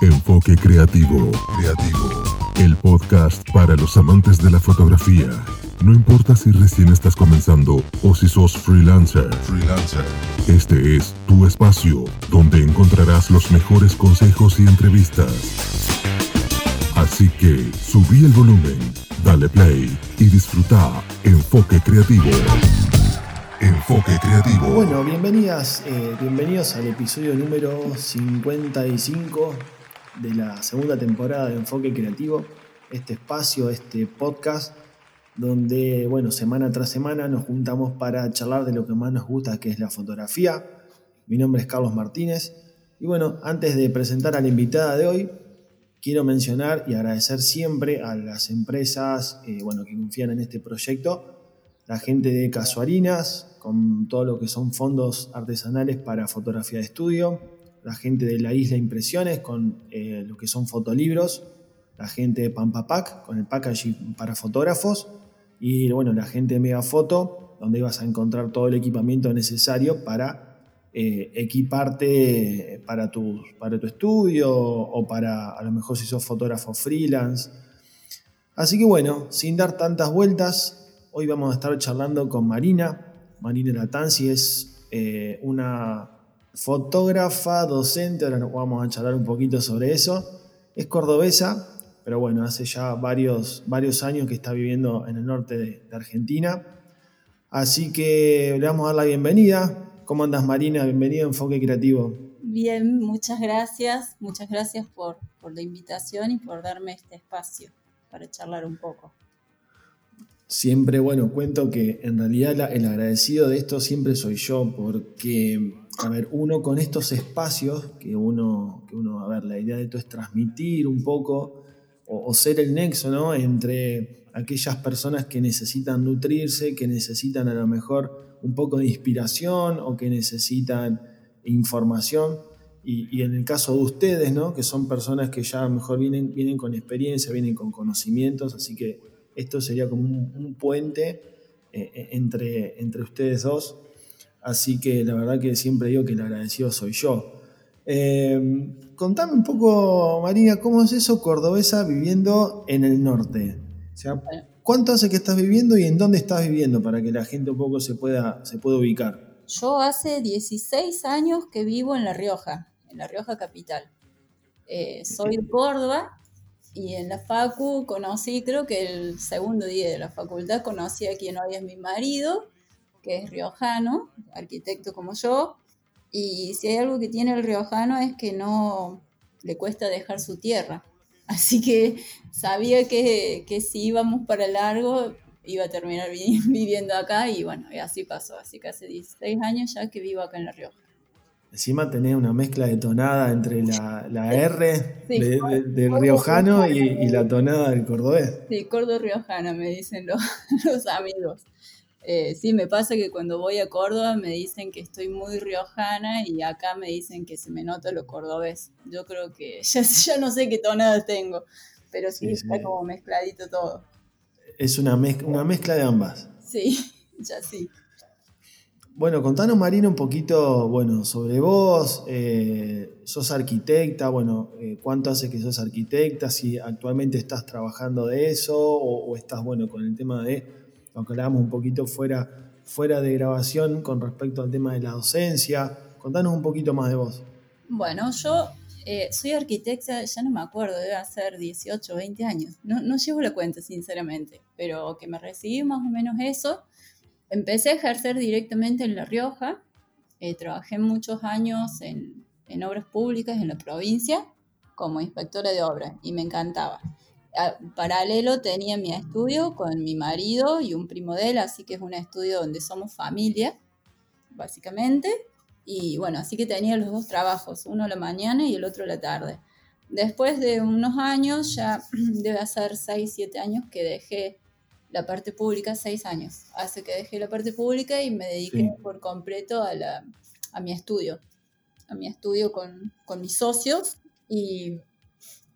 Enfoque Creativo. Creativo. El podcast para los amantes de la fotografía. No importa si recién estás comenzando o si sos freelancer. Freelancer. Este es tu espacio donde encontrarás los mejores consejos y entrevistas. Así que subí el volumen, dale play y disfruta Enfoque Creativo. Enfoque Creativo. Bueno, bienvenidas, eh, bienvenidos al episodio número 55 de la segunda temporada de Enfoque Creativo. Este espacio, este podcast, donde, bueno, semana tras semana nos juntamos para charlar de lo que más nos gusta, que es la fotografía. Mi nombre es Carlos Martínez. Y bueno, antes de presentar a la invitada de hoy, quiero mencionar y agradecer siempre a las empresas eh, bueno, que confían en este proyecto la gente de Casuarinas, con todo lo que son fondos artesanales para fotografía de estudio, la gente de la Isla Impresiones, con eh, lo que son fotolibros, la gente de Pampapac, con el packaging para fotógrafos, y bueno, la gente de Megafoto, donde ibas a encontrar todo el equipamiento necesario para eh, equiparte para tu, para tu estudio o para, a lo mejor si sos fotógrafo freelance. Así que bueno, sin dar tantas vueltas, Hoy vamos a estar charlando con Marina. Marina Latanzi es eh, una fotógrafa, docente, ahora vamos a charlar un poquito sobre eso. Es cordobesa, pero bueno, hace ya varios, varios años que está viviendo en el norte de, Argentina. Así que le vamos a dar la bienvenida. ¿Cómo andas Marina? Bienvenida a Enfoque Creativo. Bien, muchas gracias. Muchas gracias por, por la invitación y por darme este espacio para charlar un poco. Siempre, bueno, cuento que en realidad el agradecido de esto siempre soy yo, porque, a ver, uno con estos espacios, que uno, que uno a ver, la idea de esto es transmitir un poco o, ser el nexo, ¿no? Entre aquellas personas que necesitan nutrirse, que necesitan a lo mejor un poco de inspiración o que necesitan información. Y, en el caso de ustedes, ¿no? Que son personas que ya mejor vienen, vienen con experiencia, vienen con conocimientos, así que esto sería como un, puente eh, eh, entre, entre ustedes dos. Así que la verdad que siempre digo que el agradecido soy yo. Eh, contame un poco, María, ¿cómo es eso cordobesa viviendo en el norte? ¿cuánto hace que estás viviendo y en dónde estás viviendo para que la gente un poco se pueda, se pueda ubicar? Yo hace 16 años que vivo en La Rioja, en La Rioja capital. soy de Córdoba y en la facu conocí, creo que el segundo día de la facultad, conocí a quien hoy es mi marido, que es riojano, arquitecto como yo. Y si hay algo que tiene el riojano es que no le cuesta dejar su tierra. Así que sabía que, que si íbamos para largo iba a terminar viviendo acá y bueno, y así pasó. Así que hace 16 años ya que vivo acá en La Rioja. Encima tenés una mezcla de tonada entre la, la R del riojano y, la tonada del cordobés. Sí, Córdoba riojana me dicen los, los amigos. Eh, sí, me pasa que cuando voy a Córdoba me dicen que estoy muy riojana y acá me dicen que se me nota lo cordobés. Yo creo que ya, ya no sé qué tonada tengo, pero sí, está como mezcladito todo. Es una, una mezcla de ambas. Sí, ya sí. Bueno, contanos, Marina, un poquito, bueno, sobre vos. Eh, sos arquitecta, bueno, eh, ¿cuánto hace que sos arquitecta? Si actualmente estás trabajando de eso o, estás, bueno, con el tema de, aunque hablábamos un poquito fuera, fuera de grabación con respecto al tema de la docencia. Contanos un poquito más de vos. Bueno, yo eh, soy arquitecta, ya no me acuerdo, debe ser 18 o 20 años. No, no llevo la cuenta, sinceramente, pero que me recibí más o menos eso. Empecé a ejercer directamente en La Rioja, eh, trabajé muchos años en, obras públicas en la provincia como inspectora de obras y me encantaba. paralelo tenía mi estudio con mi marido y un primo de él, así que es un estudio donde somos familia, básicamente. Y bueno, así que tenía los dos trabajos, uno a la mañana y el otro a la tarde. Después de unos años, ya debe hacer 6, 7 años que dejé la parte pública seis años. Hace que dejé la parte pública y me dediqué por completo a, la, a mi estudio, a mi estudio con, con mis socios. Y,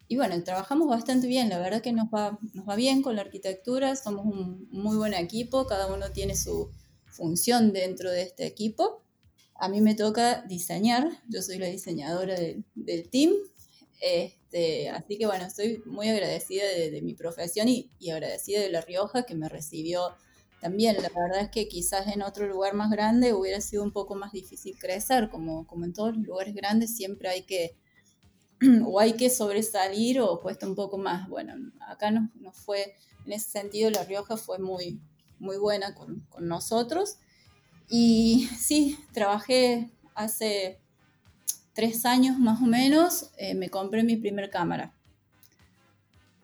y, bueno, trabajamos bastante bien, la verdad que nos va, nos va bien con la arquitectura, somos un muy buen equipo, cada uno tiene su función dentro de este equipo. A mí me toca diseñar, yo soy la diseñadora del team, Este, así que bueno, estoy muy agradecida de, mi profesión y, y, agradecida de La Rioja que me recibió también. La verdad es que quizás en otro lugar más grande hubiera sido un poco más difícil crecer, como, como en todos los lugares grandes siempre hay que o hay que sobresalir o cuesta un poco más. Bueno, acá no fue, en ese sentido La Rioja fue muy, muy buena con, con nosotros. Y sí, trabajé hace tres años más o menos, eh, me compré mi primer cámara.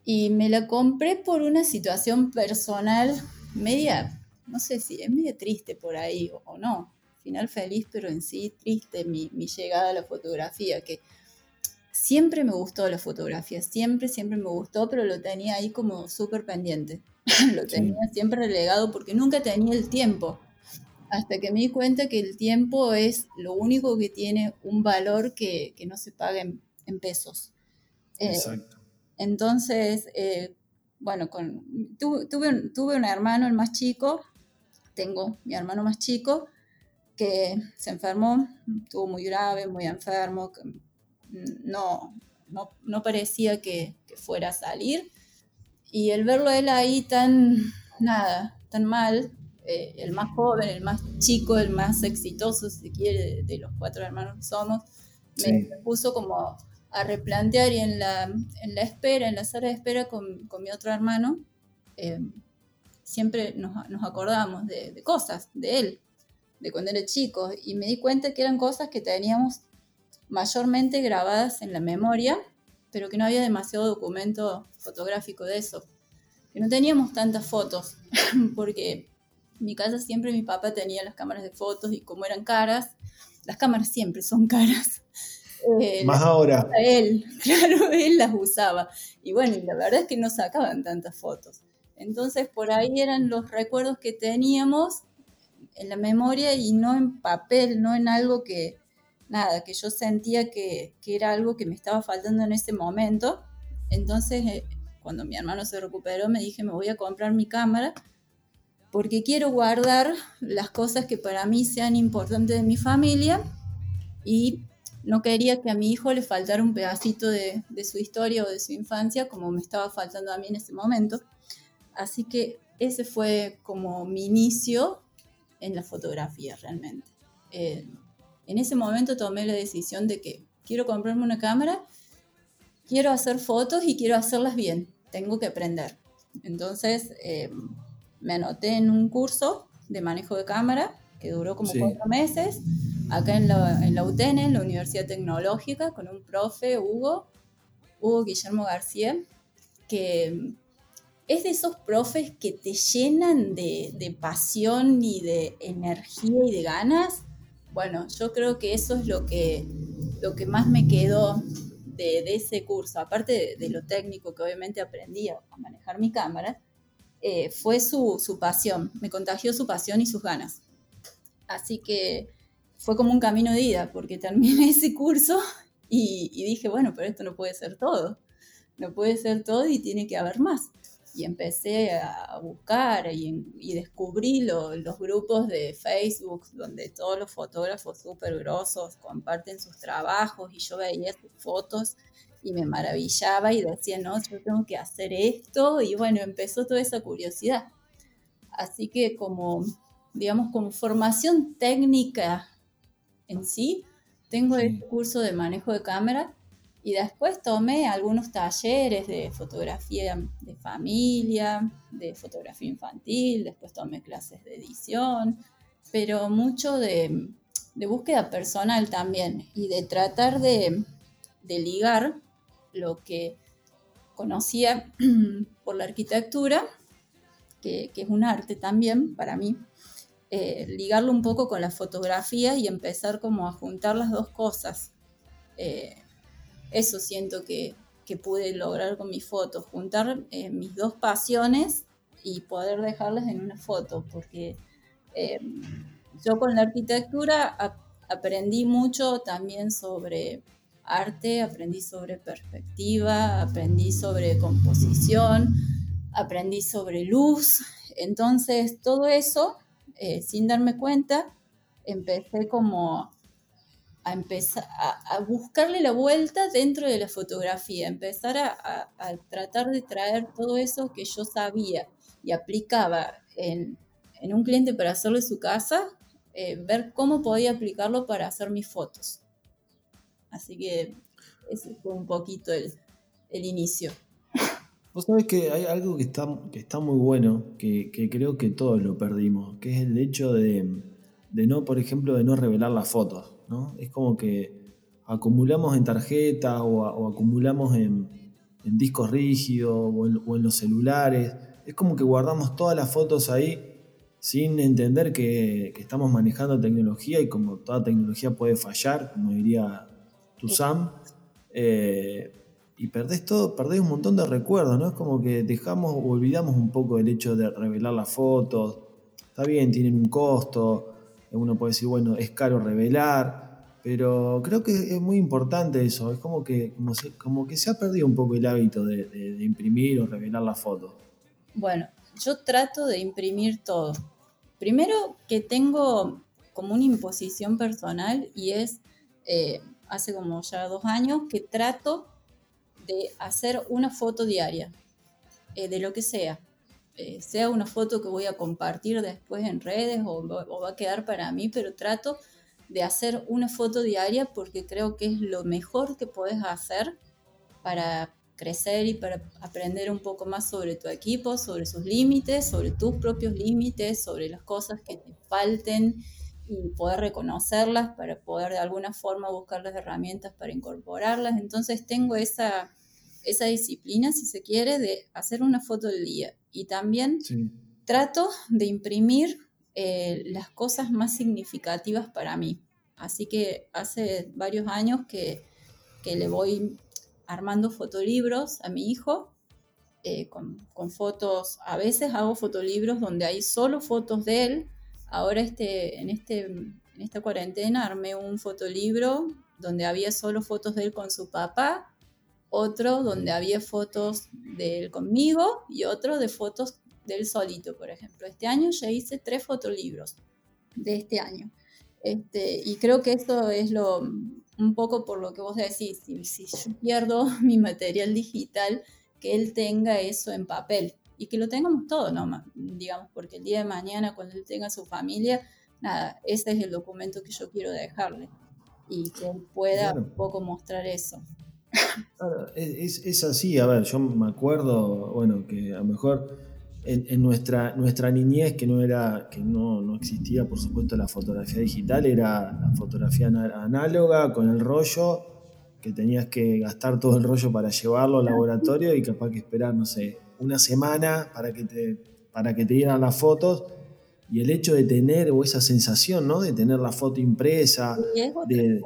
Y me la compré por una situación personal media, no sé si es media triste por ahí o, no. Final feliz, pero en sí triste mi, mi llegada a la fotografía, que siempre me gustó la fotografía, siempre, siempre me gustó, pero lo tenía ahí como súper pendiente. lo tenía siempre relegado porque nunca tenía el tiempo. Hasta que me di cuenta que el tiempo es lo único que tiene un valor que, no se paga en, pesos. Eh, Exacto. Entonces, eh, bueno, con, tuve, un, tuve un hermano, el más chico, tengo mi hermano más chico, que se enfermó, estuvo muy grave, muy enfermo, no, no, parecía que, que, fuera a salir. Y el verlo a él ahí tan, nada, tan mal, eh, el más joven, el más chico, el más exitoso, si se quiere, de, los cuatro hermanos que somos, me, puso como a replantear y en la, en la espera, en la sala de espera con, con mi otro hermano, eh, siempre nos, nos acordamos de, de, cosas, de él, de cuando era chico, y me di cuenta que eran cosas que teníamos mayormente grabadas en la memoria pero que no había demasiado documento fotográfico de eso. Que no teníamos tantas fotos, porque en mi casa siempre mi papá tenía las cámaras de fotos y como eran caras, las cámaras siempre son caras. Eh, Más ahora. Él, claro, él las usaba. Y bueno, la verdad es que no sacaban tantas fotos. Entonces, por ahí eran los recuerdos que teníamos en la memoria y no en papel, no en algo que, nada, que yo sentía que, era algo que me estaba faltando en ese momento. Entonces, eh, cuando mi hermano se recuperó, me dije, me voy a comprar mi cámara porque quiero guardar las cosas que para mí sean importantes de mi familia y no quería que a mi hijo le faltara un pedacito de, de, su historia o de su infancia como me estaba faltando a mí en ese momento. Así que ese fue como mi inicio en la fotografía realmente. Eh, en ese momento tomé la decisión de que quiero comprarme una cámara, quiero hacer fotos y quiero hacerlas bien, tengo que aprender. Entonces eh, me anoté en un curso de manejo de cámara que duró como cuatro meses, acá en la, en la UTN, en la Universidad Tecnológica, con un profe, Hugo, Hugo Guillermo García, que es de esos profes que te llenan de, de pasión y de energía y de ganas. Bueno, yo creo que eso es lo que, lo que más me quedó de, ese curso, aparte de, lo técnico que obviamente aprendí a, manejar mi cámara, eh, fue su, pasión, me contagió su pasión y sus ganas. Así que fue como un camino de ida, porque terminé ese curso y, y dije, bueno, pero esto no puede ser todo, no puede ser todo y tiene que haber más y empecé a buscar y, descubrí los grupos de Facebook donde todos los fotógrafos súper grosos comparten sus trabajos y yo veía sus fotos y me maravillaba y decía, no, yo tengo que hacer esto y bueno, empezó toda esa curiosidad. Así que como, digamos, como formación técnica en sí, tengo el curso de manejo de cámara y después tomé algunos talleres de fotografía de familia, de fotografía infantil, después tomé clases de edición, pero mucho de, búsqueda personal también y de tratar de, ligar lo que conocía por la arquitectura, que, es un arte también para mí, eh, ligarlo un poco con la fotografía y empezar como a juntar las dos cosas. Eh, eso siento que, pude lograr con mis fotos, juntar eh, mis dos pasiones y poder dejarlas en una foto, porque eh, yo con la arquitectura aprendí mucho también sobre arte, aprendí sobre perspectiva, aprendí sobre composición, aprendí sobre luz, entonces todo eso, eh, sin darme cuenta, empecé como a empezar a, buscarle la vuelta dentro de la fotografía, empezar a, tratar de traer todo eso que yo sabía y aplicaba en, un cliente para hacerle su casa, eh, ver cómo podía aplicarlo para hacer mis fotos. Así que ese fue un poquito el, inicio. Vos sabés que hay algo que está, muy bueno, que, creo que todos lo perdimos, que es el hecho de, de no, por ejemplo, de no revelar las fotos. Es como que acumulamos en tarjetas o, acumulamos en, discos rígidos o en, los celulares. Es como que guardamos todas las fotos ahí sin entender que, estamos manejando tecnología y como toda tecnología puede fallar, como diría tu Sam. Eh, y perdés todo, perdés un montón de recuerdos, ¿no? Es como que dejamos o olvidamos un poco el hecho de revelar las fotos. Está bien, tienen un costo, uno puede decir, bueno, es caro revelar, pero creo que es muy importante eso. Es como que, como, se, que se ha perdido un poco el hábito de, imprimir o revelar la foto. Bueno, yo trato de imprimir todo. Primero que tengo como una imposición personal y es, eh, hace como ya dos años, que trato de hacer una foto diaria, eh, de lo que sea. Eh, sea una foto que voy a compartir después en redes o, va a quedar para mí, pero trato de hacer una foto diaria porque creo que es lo mejor que puedes hacer para crecer y para aprender un poco más sobre tu equipo, sobre sus límites, sobre tus propios límites, sobre las cosas que te falten y poder reconocerlas para poder de alguna forma buscar las herramientas para incorporarlas. Entonces tengo esa, esa disciplina, si se quiere, de hacer una foto del día. Y también trato de imprimir eh, las cosas más significativas para mí. Así que hace varios años que, le voy armando fotolibros a mi hijo eh, con, fotos. A veces hago fotolibros donde hay solo fotos de él. Ahora este, en, este, en esta cuarentena armé un fotolibro donde había solo fotos de él con su papá otro donde había fotos de él conmigo y otro de fotos del solito, por ejemplo. Este año ya hice tres fotolibros de este año. Este, y creo que esto es lo un poco por lo que vos decís, si, si yo pierdo mi material digital, que él tenga eso en papel y que lo tengamos todo, ¿no? digamos, porque el día de mañana cuando él tenga su familia, nada, ese es el documento que yo quiero dejarle y que él pueda un poco mostrar eso es, así, a ver, yo me acuerdo, bueno, que a lo mejor en, nuestra, nuestra niñez, que no era, que no, existía, por supuesto, la fotografía digital, era la fotografía análoga con el rollo, que tenías que gastar todo el rollo para llevarlo al laboratorio y capaz que esperar, no sé, una semana para que te, para que te dieran las fotos. Y el hecho de tener, o esa sensación, ¿no? De tener la foto impresa. de,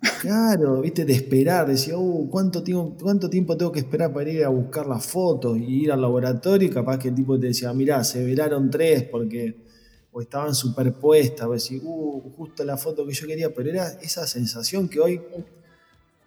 Claro, viste, de esperar, decía, uh, ¿cuánto tiempo, ¿cuánto tiempo tengo que esperar para ir a buscar las fotos y ir al laboratorio? Y capaz que el tipo te decía, mirá, se velaron tres porque o estaban superpuestas, o decir, uh, justo la foto que yo quería, pero era esa sensación que hoy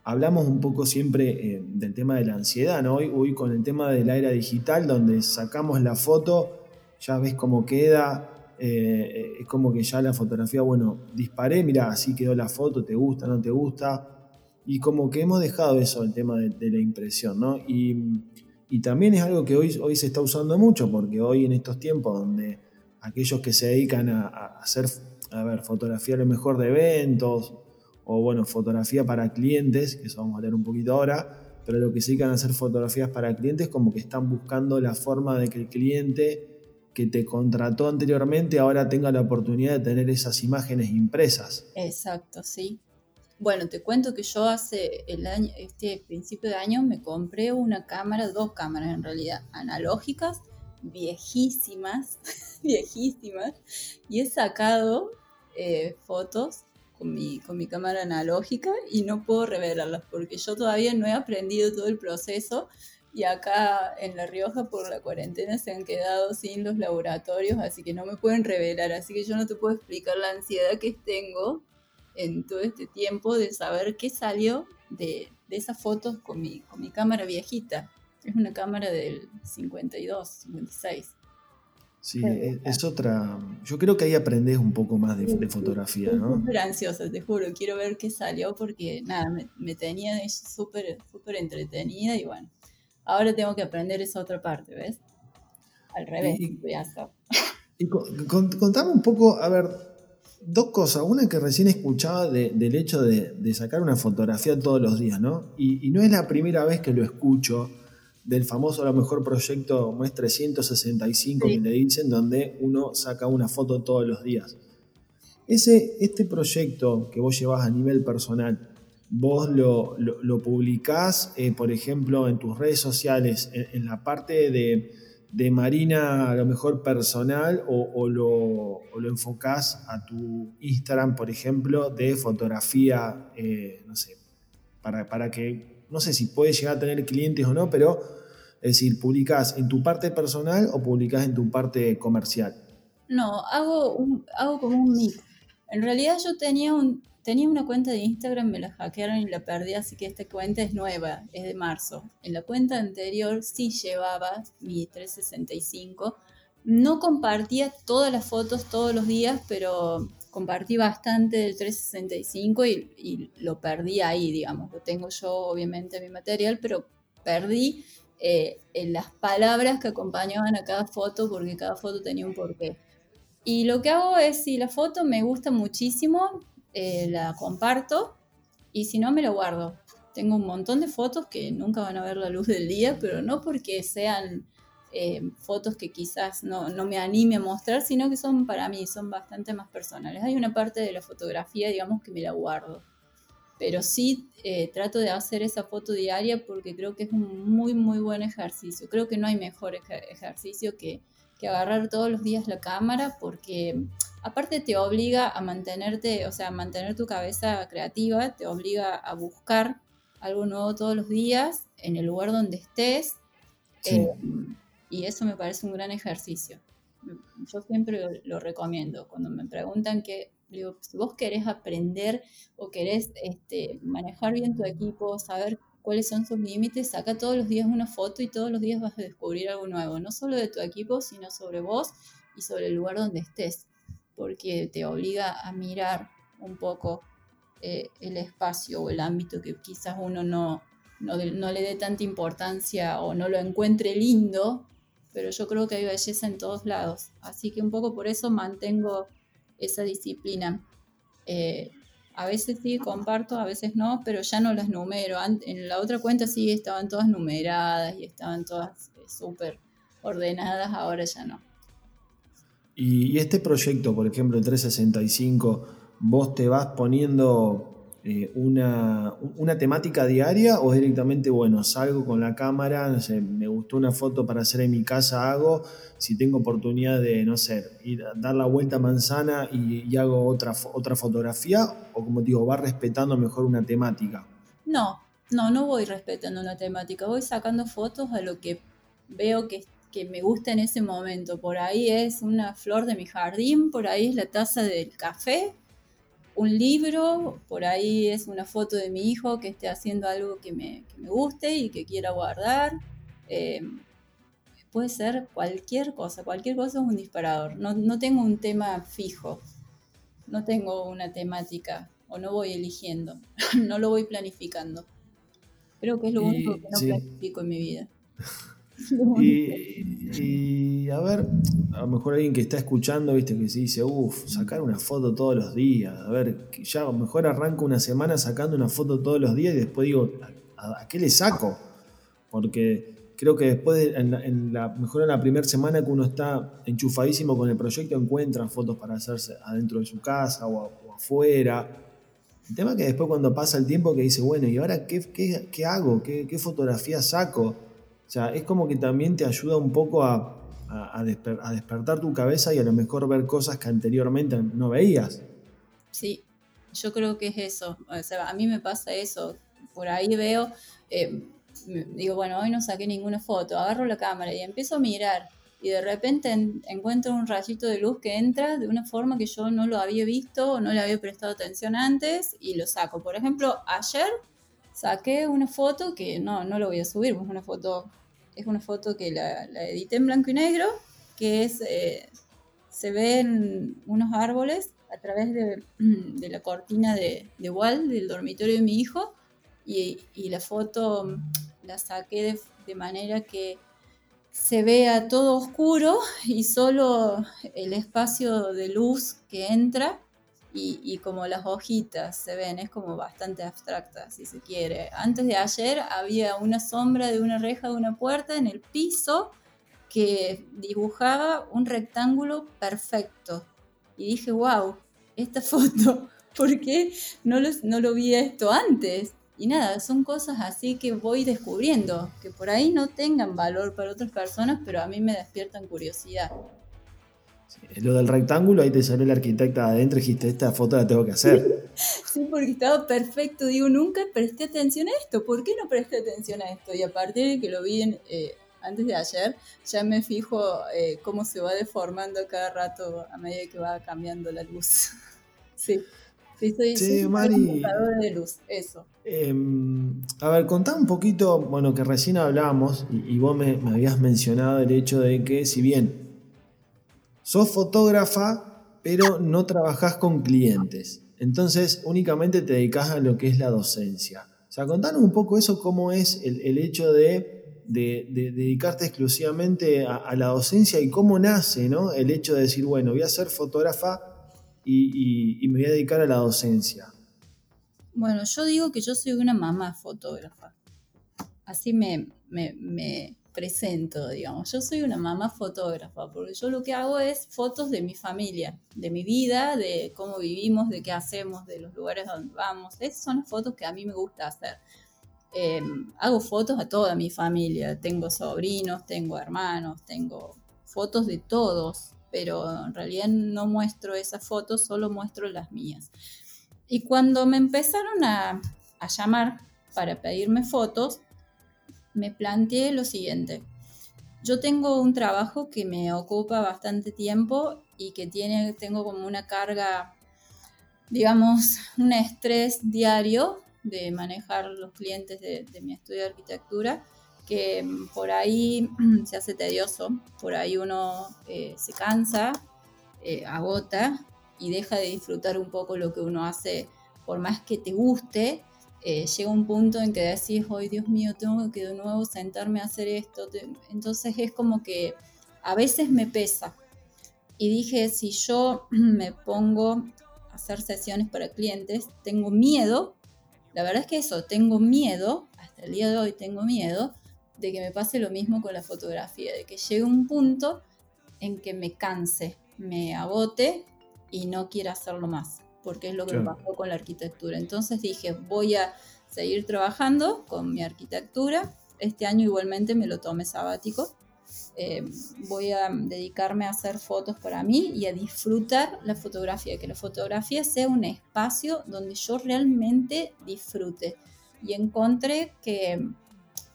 hablamos un poco siempre eh, del tema de la ansiedad, ¿no? Hoy, hoy con el tema de la era digital, donde sacamos la foto, ya ves cómo queda, eh, es como que ya la fotografía, bueno, disparé, mira, así quedó la foto, te gusta, no te gusta. Y como que hemos dejado eso, el tema de, la impresión, ¿no? Y, también es algo que hoy, hoy se está usando mucho, porque hoy en estos tiempos donde aquellos que se dedican a, hacer, a ver, fotografía lo mejor de eventos, o bueno, fotografía para clientes, que eso vamos a leer un poquito ahora, pero lo que se dedican a hacer fotografías para clientes como que están buscando la forma de que el cliente que te contrató anteriormente ahora tenga la oportunidad de tener esas imágenes impresas. Exacto, sí. Bueno, te cuento que yo hace el año, este principio de año me compré una cámara, dos cámaras en realidad, analógicas, viejísimas, viejísimas, y he sacado eh, fotos con mi, con mi cámara analógica y no puedo revelarlas porque yo todavía no he aprendido todo el proceso y acá en La Rioja por la cuarentena se han quedado sin los laboratorios, así que no me pueden revelar, así que yo no te puedo explicar la ansiedad que tengo en todo este tiempo de saber qué salió de, esas fotos con mi, con mi cámara viejita. Es una cámara del 52, 56. Sí, es, otra. Yo creo que ahí aprendes un poco más de, fotografía, ¿no? Súper ansiosa, te juro. Quiero ver qué salió porque, nada, me, tenía súper súper entretenida y bueno, ahora tengo que aprender esa otra parte, ¿ves? Al revés. Y contame un poco, a ver, dos cosas. Una que recién escuchaba del hecho de, sacar una fotografía todos los días, ¿no? Y, y no es la primera vez que lo escucho del famoso a lo mejor proyecto MES 365 que le dicen, donde uno saca una foto todos los días. Ese, este proyecto que vos llevas a nivel personal, vos lo, lo, publicás, eh, por ejemplo, en tus redes sociales, en, la parte de, de, Marina, a lo mejor personal, o, lo, o, lo, enfocás a tu Instagram, por ejemplo, de fotografía, eh, no sé, para, para que no sé si puedes llegar a tener clientes o no, pero es decir, ¿publicás en tu parte personal o publicás en tu parte comercial? No, hago, un, hago como un mix. En realidad yo tenía, un, tenía una cuenta de Instagram, me la hackearon y la perdí, así que esta cuenta es nueva, es de marzo. En la cuenta anterior sí llevaba mi 365. No compartía todas las fotos todos los días, pero compartí bastante del 365 y, y, lo perdí ahí, digamos. Lo tengo yo, obviamente, mi material, pero perdí eh, en las palabras que acompañaban a cada foto, porque cada foto tenía un porqué. Y lo que hago es, si la foto me gusta muchísimo, eh, la comparto y si no, me la guardo. Tengo un montón de fotos que nunca van a ver la luz del día, pero no porque sean eh, fotos que quizás no, no, me anime a mostrar, sino que son para mí, son bastante más personales. Hay una parte de la fotografía, digamos, que me la guardo. Pero sí eh, trato de hacer esa foto diaria porque creo que es un muy, muy buen ejercicio. Creo que no hay mejor ejercicio que, que agarrar todos los días la cámara porque aparte te obliga a mantenerte, o sea, a mantener tu cabeza creativa, te obliga a buscar algo nuevo todos los días en el lugar donde estés. Eh, y eso me parece un gran ejercicio. Yo siempre lo, recomiendo. Cuando me preguntan que, digo, si vos querés aprender o querés este, manejar bien tu equipo, saber cuáles son sus límites, saca todos los días una foto y todos los días vas a descubrir algo nuevo, no solo de tu equipo, sino sobre vos y sobre el lugar donde estés, porque te obliga a mirar un poco eh, el espacio o el ámbito que quizás uno no, no, le dé tanta importancia o no lo encuentre lindo, pero yo creo que hay belleza en todos lados. Así que un poco por eso mantengo esa disciplina. Eh, a veces sí comparto, a veces no, pero ya no las numero. En la otra cuenta sí estaban todas numeradas y estaban todas eh, súper ordenadas, ahora ya no. Y, este proyecto, por ejemplo, el 365, vos te vas poniendo eh, una, temática diaria o directamente, bueno, salgo con la cámara, me gustó una foto para hacer en mi casa, hago, si tengo oportunidad de, no sé, ir a dar la vuelta a manzana y, hago otra, otra fotografía, o como digo, va respetando mejor una temática? No, no, no voy respetando una temática, voy sacando fotos a lo que veo que, que me gusta en ese momento. Por ahí es una flor de mi jardín, por ahí es la taza del café, un libro, por ahí es una foto de mi hijo que esté haciendo algo que me, guste y que quiera guardar. Eh, puede ser cualquier cosa, cualquier cosa es un disparador. No, tengo un tema fijo, no tengo una temática o no voy eligiendo, no lo voy planificando. Creo que es lo único que no planifico en mi vida. Y, a ver, a lo mejor alguien que está escuchando, viste, que se dice, uff, sacar una foto todos los días. A ver, ya a lo mejor arranco una semana sacando una foto todos los días y después digo, ¿a, qué le saco? Porque creo que después, en la, mejor en la primera semana que uno está enchufadísimo con el proyecto, encuentra fotos para hacerse adentro de su casa o, afuera. El tema es que después cuando pasa el tiempo que dice, bueno, ¿y ahora qué, qué, hago? ¿Qué, ¿Qué fotografía saco? Sea, es como que también te ayuda un poco a, a, despertar tu cabeza y a lo mejor ver cosas que anteriormente no veías. Sí, yo creo que es eso. O sea, a mí me pasa eso. Por ahí veo, eh, digo, bueno, hoy no saqué ninguna foto, agarro la cámara y empiezo a mirar. Y de repente encuentro un rayito de luz que entra de una forma que yo no lo había visto o no le había prestado atención antes y lo saco. Por ejemplo, ayer saqué una foto que no, no lo voy a subir, es una foto, es una foto que la, edité en blanco y negro que es, eh, se ven unos árboles a través de, la cortina de, de, wall del dormitorio de mi hijo y, la foto la saqué de manera que se vea todo oscuro y solo el espacio de luz que entra y, como las hojitas se ven, es como bastante abstracta, si se quiere. Antes de ayer había una sombra de una reja de una puerta en el piso que dibujaba un rectángulo perfecto. Y dije, wow, esta foto, ¿por qué no lo, no lo vi esto antes? Y nada, son cosas así que voy descubriendo, que por ahí no tengan valor para otras personas, pero a mí me despiertan curiosidad. Lo del rectángulo, ahí te salió la arquitecta adentro y dijiste, esta foto la tengo que hacer. sí, porque estaba perfecto. Digo, nunca presté atención a esto. ¿Por qué no presté atención a esto? Y a partir de que lo vi eh, antes de ayer, ya me fijo eh, cómo se va deformando cada rato a medida que va cambiando la luz. sí. Sí, Mari. De luz, eso. Em, a ver, contá un poquito, bueno, que recién hablamos y, vos me, habías mencionado el hecho de que, si bien sos fotógrafa, pero no trabajás con clientes, entonces únicamente te dedicas a lo que es la docencia. O sea, contanos un poco eso, cómo es el, hecho de, dedicarte exclusivamente a, la docencia y cómo nace ¿no? el hecho de decir, bueno, voy a ser fotógrafa y, me voy a dedicar a la docencia? Bueno, yo digo que yo soy una mamá fotógrafa. Así me, me, presento, digamos. Yo soy una mamá fotógrafa, porque yo lo que hago es fotos de mi familia, de mi vida, de cómo vivimos, de qué hacemos, de los lugares donde vamos. Esas son las fotos que a mí me gusta hacer. Em, hago fotos a toda mi familia. Tengo sobrinos, tengo hermanos, tengo fotos de todos pero en realidad no muestro esas fotos, solo muestro las mías. Y cuando me empezaron a, llamar para pedirme fotos, me planteé lo siguiente. Yo tengo un trabajo que me ocupa bastante tiempo y que tiene, tengo como una carga, digamos, un estrés diario de manejar los clientes de, mi estudio de arquitectura que por ahí se hace tedioso, por ahí uno eh, se cansa, eh, agota y deja de disfrutar un poco lo que uno hace, por más que te guste, eh, llega un punto en que decís, hoy Dios mío, tengo que de nuevo sentarme a hacer esto. Entonces es como que a veces me pesa. Y dije, si yo me pongo a hacer sesiones para clientes, tengo miedo, la verdad es que eso, tengo miedo, hasta el día de hoy tengo miedo, de que me pase lo mismo con la fotografía, de que llegue un punto en que me canse, me agote y no quiera hacerlo más, porque es lo que me pasó con la arquitectura. Entonces dije, voy a seguir trabajando con mi arquitectura. Este año igualmente me lo tomé sabático. Eh, voy a dedicarme a hacer fotos para mí y a disfrutar la fotografía, que la fotografía sea un espacio donde yo realmente disfrute. Y encontré que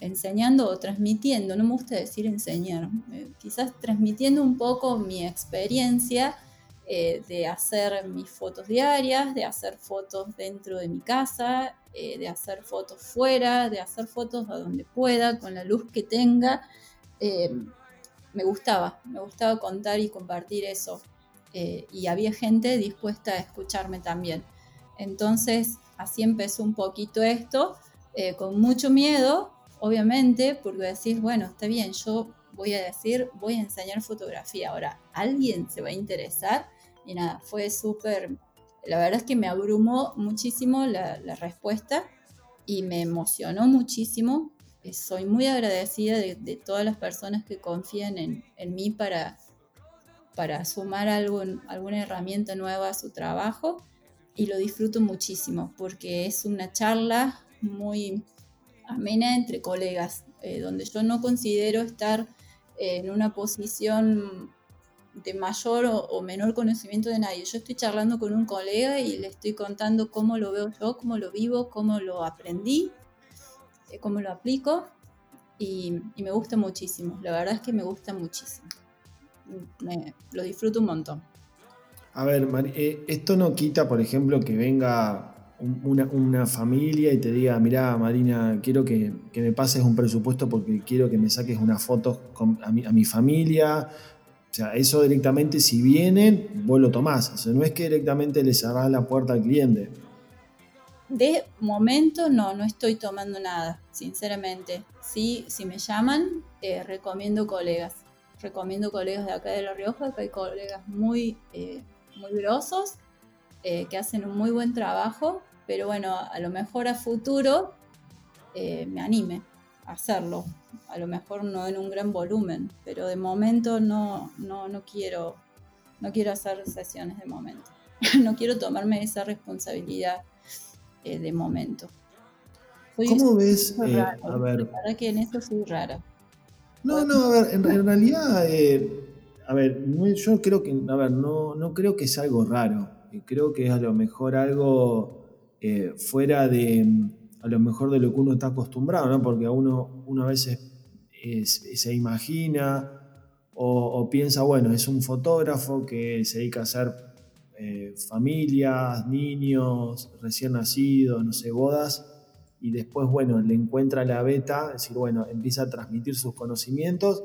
enseñando o transmitiendo, no me gusta decir enseñar, eh, quizás transmitiendo un poco mi experiencia eh, de hacer mis fotos diarias, de hacer fotos dentro de mi casa, eh, de hacer fotos fuera, de hacer fotos a donde pueda, con la luz que tenga. me gustaba, me gustaba contar y compartir eso. y había gente dispuesta a escucharme también. Entonces, así empezó un poquito esto, con mucho miedo, obviamente, porque decís, bueno, está bien, yo voy a decir, voy a enseñar fotografía. Ahora, ¿alguien se va a interesar? Y nada, fue súper, la verdad es que me abrumó muchísimo la, respuesta y me emocionó muchísimo. Eh, soy muy agradecida de, todas las personas que confían en, mí para, para sumar alguna herramienta nueva a su trabajo y lo disfruto muchísimo porque es una charla muy amena entre colegas, eh, donde yo no considero estar en una posición de mayor o, menor conocimiento de nadie. Yo estoy charlando con un colega y le estoy contando cómo lo veo yo, cómo lo vivo, cómo lo aprendí, eh, cómo lo aplico y, me gusta muchísimo. La verdad es que me gusta muchísimo. lo disfruto un montón. A ver, eh, esto no quita, por ejemplo, que venga una, familia y te diga, mira Marina, quiero que, me pases un presupuesto porque quiero que me saques una foto a, mi, familia, O sea, eso directamente, si vienen, vos lo tomás. O sea, no es que directamente le cerrás la puerta al cliente. De momento no, no estoy tomando nada, sinceramente. Sí, si me llaman, eh, recomiendo colegas. Recomiendo colegas de acá de La Rioja, que hay colegas muy, eh, muy grosos, eh, que hacen un muy buen trabajo, pero bueno, a lo mejor a futuro me anime a hacerlo. A lo mejor no en un gran volumen, pero de momento no, no, no quiero, no quiero hacer sesiones de momento. no quiero tomarme esa responsabilidad eh, de momento. ¿Cómo ves? Eh, a ver. Para que en esto soy rara. No, no, a ver, en, realidad, eh, a ver, yo creo que, a ver, no, no creo que es algo raro. Creo que es a lo mejor algo fuera de, a lo mejor de lo que uno está acostumbrado, ¿no? Porque a uno, a veces se imagina o, o, piensa, bueno, es un fotógrafo que se dedica a hacer eh, familias, niños, recién nacidos, no sé, bodas, y después, bueno, le encuentra la beta, es decir, bueno, empieza a transmitir sus conocimientos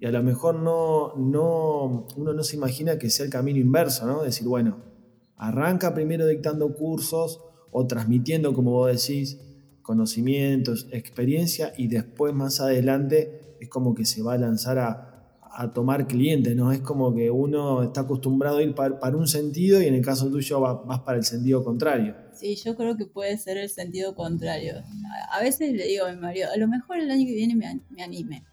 y a lo mejor no, no, uno no se imagina que sea el camino inverso, ¿no? Decir, bueno, arranca primero dictando cursos o transmitiendo, como vos decís, conocimientos, experiencia y después más adelante es como que se va a lanzar a, a tomar clientes, ¿no? Es como que uno está acostumbrado a ir para, un sentido y en el caso tuyo vas para el sentido contrario. Sí, yo creo que puede ser el sentido contrario. A, veces le digo a mi marido, a lo mejor el año que viene me, anime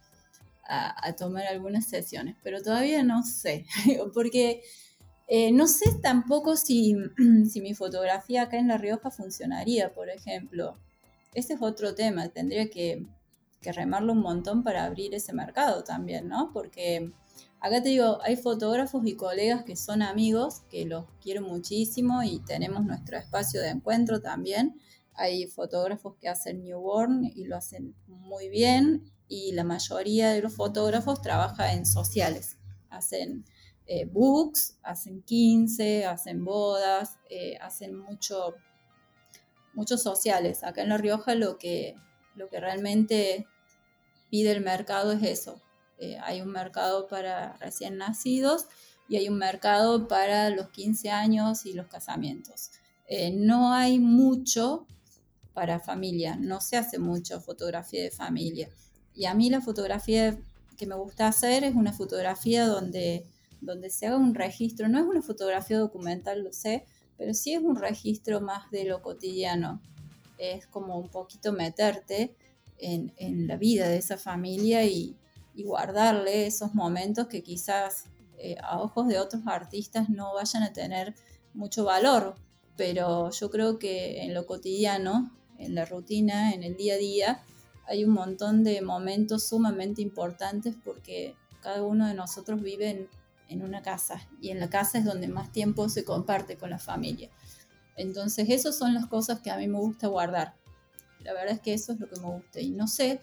a, tomar algunas sesiones, pero todavía no sé, porque eh, no sé tampoco si, si mi fotografía acá en La Rioja funcionaría, por ejemplo. Ese es otro tema, tendría que que remarlo un montón para abrir ese mercado también, ¿no? Porque acá te digo, hay fotógrafos y colegas que son amigos, que los quiero muchísimo y tenemos nuestro espacio de encuentro también. Hay fotógrafos que hacen newborn y lo hacen muy bien y la mayoría de los fotógrafos trabaja en sociales, hacen eh, books, hacen 15, hacen bodas, eh, hacen mucho, muchos sociales. Acá en La Rioja lo que lo que realmente pide el mercado es eso. Eh, hay un mercado para recién nacidos y hay un mercado para los 15 años y los casamientos. Eh, no hay mucho para familia, no se hace mucho fotografía de familia. Y a mí la fotografía que me gusta hacer es una fotografía donde, donde se haga un registro, no es una fotografía documental, lo sé, pero sí es un registro más de lo cotidiano, es como un poquito meterte en, la vida de esa familia y, guardarle esos momentos que quizás eh, a ojos de otros artistas no vayan a tener mucho valor, pero yo creo que en lo cotidiano, en la rutina, en el día a día, hay un montón de momentos sumamente importantes porque cada uno de nosotros vive en, en una casa y en la casa es donde más tiempo se comparte con la familia. Entonces, esas son las cosas que a mí me gusta guardar. La verdad es que eso es lo que me gusta. Y no sé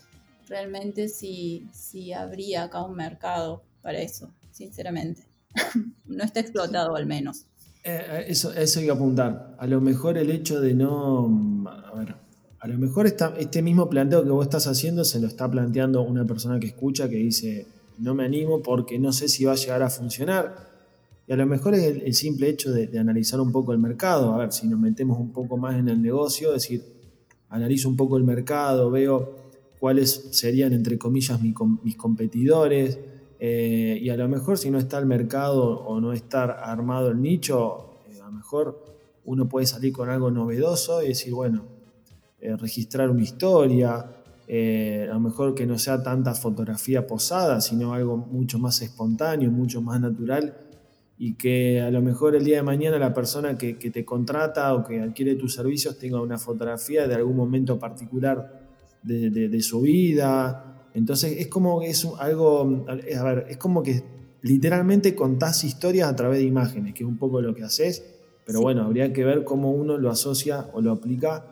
realmente si, si habría acá un mercado para eso, sinceramente. no está explotado al menos. Eh, eh, eso, eso hay que apuntar. A lo mejor el hecho de no. A ver, a lo mejor este mismo planteo que vos estás haciendo se lo está planteando una persona que escucha que dice: No me animo porque no sé si va a llegar a funcionar. Y a lo mejor es el, simple hecho de, analizar un poco el mercado, a ver si nos metemos un poco más en el negocio, es decir, analizo un poco el mercado, veo cuáles serían, entre comillas, mis competidores, eh, y a lo mejor si no está el mercado o no está armado el nicho, eh, a lo mejor uno puede salir con algo novedoso y decir, bueno, eh, registrar una historia, a lo mejor que no sea tanta fotografía posada, sino algo mucho más espontáneo, mucho más natural y que a lo mejor el día de mañana la persona que, te contrata o que adquiere tus servicios tenga una fotografía de algún momento particular de, su vida. Entonces es como que es algo, a ver, es como que literalmente contás historias a través de imágenes, que es un poco lo que haces, pero bueno, habría que ver cómo uno lo asocia o lo aplica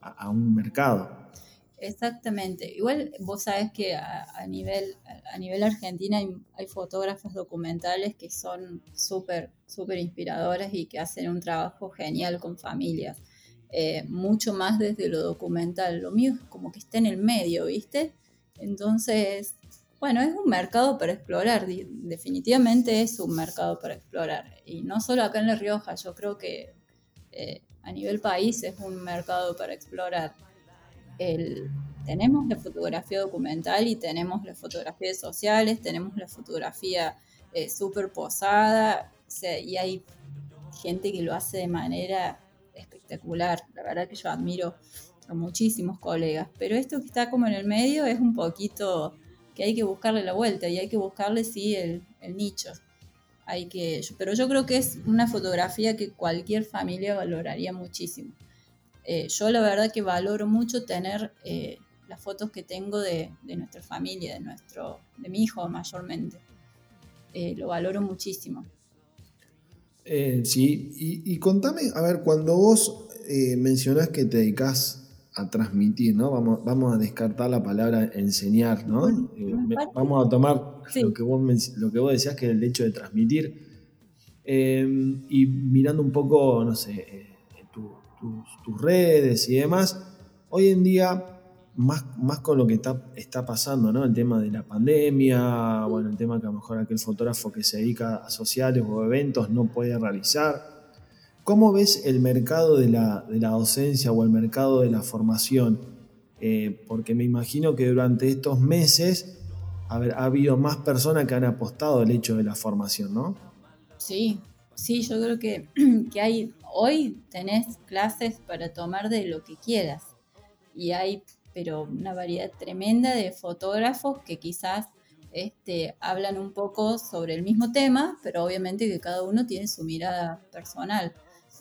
a un mercado. Exactamente. Igual vos sabés que a, nivel, a nivel argentina hay, fotógrafos documentales que son súper, súper inspiradores y que hacen un trabajo genial con familias. Eh, mucho más desde lo documental. Lo mío es como que está en el medio, ¿viste? Entonces, Bueno, es un mercado para explorar, definitivamente es un mercado para explorar. Y no solo acá en La Rioja, yo creo que eh, a nivel país es un mercado para explorar. Tenemos la fotografía documental y tenemos las fotografías sociales, tenemos la fotografía eh, súper posada y hay gente que lo hace de manera espectacular. La verdad que yo admiro a muchísimos colegas, pero esto que está como en el medio es un poquito que hay que buscarle la vuelta y hay que buscarle, sí, el, nicho. Hay que, pero yo creo que es una fotografía que cualquier familia valoraría muchísimo. Eh, yo la verdad que valoro mucho tener eh, las fotos que tengo de, nuestra familia, de, nuestro, de mi hijo mayormente. Eh, lo valoro muchísimo. sí, y, y, contame, a ver, cuando vos mencionás que te dedicas a transmitir, ¿no? Vamos, vamos a descartar la palabra enseñar, ¿no? Eh, vamos a tomar lo, que vos, lo que vos decías, que es el hecho de transmitir. Eh, y mirando un poco, no sé, eh, tus redes y demás, hoy en día, más, más con lo que está, está pasando, ¿no? El tema de la pandemia, bueno, el tema que a lo mejor aquel fotógrafo que se dedica a sociales o eventos no puede realizar. ¿Cómo ves el mercado de la, docencia o el mercado de la formación? Eh, porque me imagino que durante estos meses ha habido más personas que han apostado al hecho de la formación, ¿no? Sí, sí, yo creo que, que hay, hoy tenés clases para tomar de lo que quieras y hay, pero una variedad tremenda de fotógrafos que quizás este, hablan un poco sobre el mismo tema, pero obviamente que cada uno tiene su mirada personal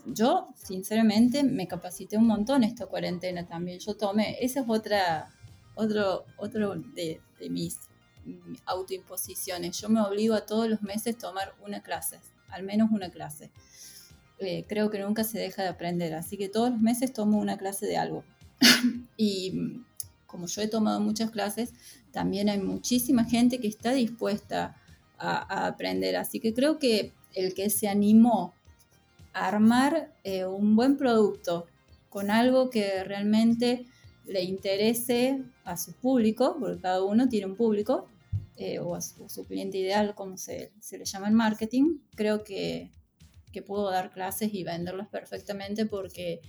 yo sinceramente me capacité un montón esta cuarentena también. Yo tomé, esa es otra, otro, otro de, mis autoimposiciones. Yo me obligo a todos los meses tomar una clase, al menos una clase. Eh, creo que nunca se deja de aprender, así que todos los meses tomo una clase de algo. y como yo he tomado muchas clases, también hay muchísima gente que está dispuesta a aprender, así que creo que el que se animó armar eh, un buen producto con algo que realmente le interese a su público, porque cada uno tiene un público, eh, o a su, cliente ideal, como se, le llama en marketing, creo que, puedo dar clases y venderlas perfectamente porque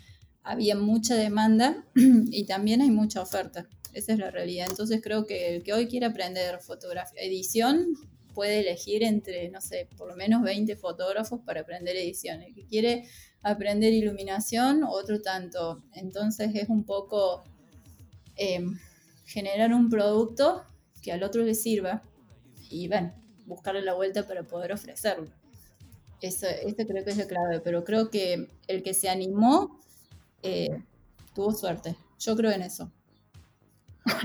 había mucha demanda y también hay mucha oferta. Esa es la realidad. Entonces creo que el que hoy quiere aprender fotografía, edición, puede elegir entre, no sé, por lo menos 20 fotógrafos para aprender edición. El que quiere aprender iluminación, otro tanto. Entonces es un poco eh, generar un producto que al otro le sirva y, bueno, buscarle la vuelta para poder ofrecerlo. Eso, esto creo que es la clave, pero creo que el que se animó eh, tuvo suerte. Yo creo en eso.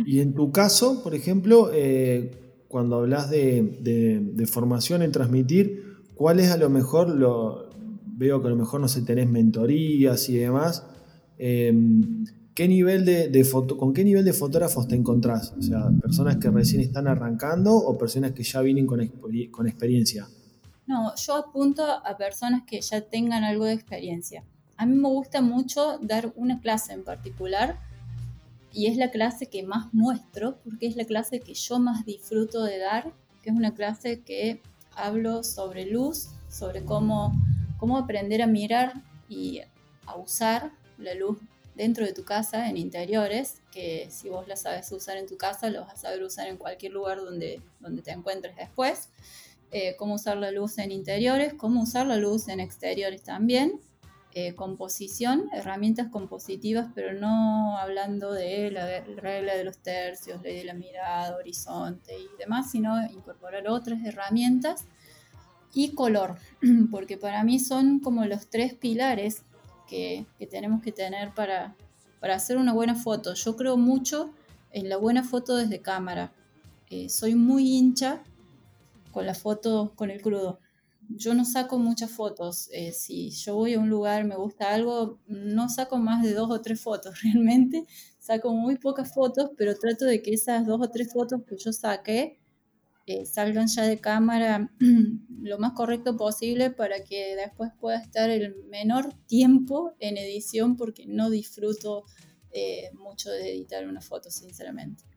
Y en tu caso, por ejemplo, eh, cuando hablas de, formación en transmitir, ¿cuál es a lo mejor lo, veo que a lo mejor no sé, tenés mentorías y demás. Em, ¿qué nivel de, ¿Con qué nivel de fotógrafos te encontrás? O sea, personas que recién están arrancando o personas que ya vienen con experiencia. No, yo apunto a personas que ya tengan algo de experiencia. A mí me gusta mucho dar una clase en particular y es la clase que más muestro porque es la clase que yo más disfruto de dar, que es una clase que hablo sobre luz, sobre cómo, cómo aprender a mirar y a usar la luz dentro de tu casa, en interiores, que si vos la sabes usar en tu casa, lo vas a saber usar en cualquier lugar donde, donde te encuentres después. Eh, cómo usar la luz en interiores, cómo usar la luz en exteriores también eh, composición, herramientas compositivas, pero no hablando de la regla de los tercios, ley de la mirada, horizonte y demás, sino incorporar otras herramientas y color, porque para mí son como los tres pilares que, tenemos que tener para, para, hacer una buena foto. Yo creo mucho en la buena foto desde cámara. Eh, soy muy hincha con la foto con el crudo yo no saco muchas fotos. Eh, si yo voy a un lugar, me gusta algo, no saco más de dos o tres fotos realmente. Saco muy pocas fotos, pero trato de que esas dos o tres fotos que yo saqué eh, salgan ya de cámara lo más correcto posible para que después pueda estar el menor tiempo en edición porque no disfruto eh, mucho de editar una foto, sinceramente.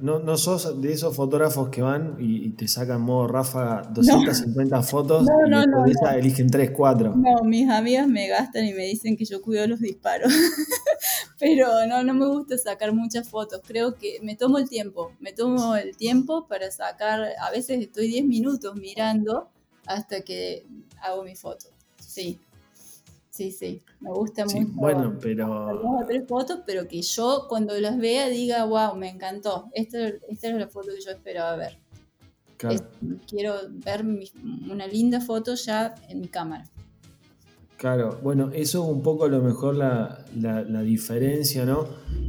No, no sos de esos fotógrafos que van y, te sacan modo ráfaga 250 fotos y no, no, eligen 3, 4. No, mis amigas me gastan y me dicen que yo cuido los disparos. Pero no, no me gusta sacar muchas fotos. Creo que me tomo el tiempo. Me tomo el tiempo para sacar. A veces estoy 10 minutos mirando hasta que hago mi foto. Sí. Sí, sí, me gusta mucho. Bueno, pero. Dos o tres fotos, pero que yo cuando las vea diga, wow, me encantó. Esta, esta era la foto que yo esperaba ver. quiero ver una linda foto ya en mi cámara. Claro, bueno, eso es un poco a lo mejor la, diferencia, ¿no?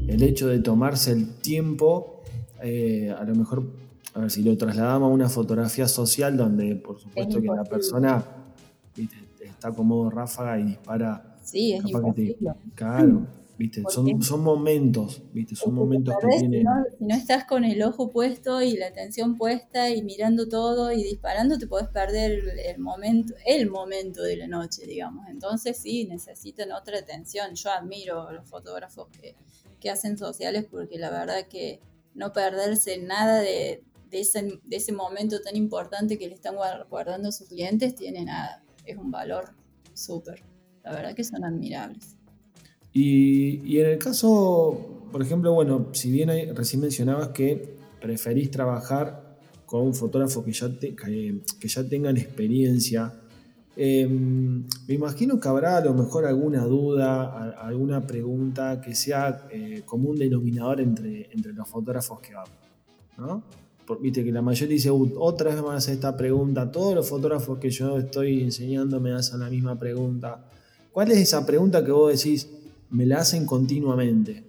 El hecho de tomarse el tiempo, eh, a lo mejor, a ver si lo trasladamos a una fotografía social donde por supuesto que la persona está como ráfaga y dispara. Sí, es claro, viste, son, son momentos, viste, son momentos que tienen. Si no, estás con el ojo puesto y la atención puesta y mirando todo y disparando, te podés perder el momento, el momento de la noche, digamos. Entonces sí, necesitan otra atención. Yo admiro a los fotógrafos que, que hacen sociales porque la verdad que no perderse nada de, de, ese, de ese momento tan importante que le están guardando a sus clientes tiene nada es un valor súper. La verdad que son admirables. Y, en el caso, por ejemplo, bueno, si bien recién mencionabas que preferís trabajar con un fotógrafo que ya, que, ya tengan experiencia, em, me imagino que habrá a lo mejor alguna duda, alguna pregunta que sea eh, como un denominador entre, entre los fotógrafos que vamos, ¿no? Viste que la mayoría dice, otra vez me hacer esta pregunta, todos los fotógrafos que yo estoy enseñando me hacen la misma pregunta. ¿Cuál es esa pregunta que vos decís, me la hacen continuamente?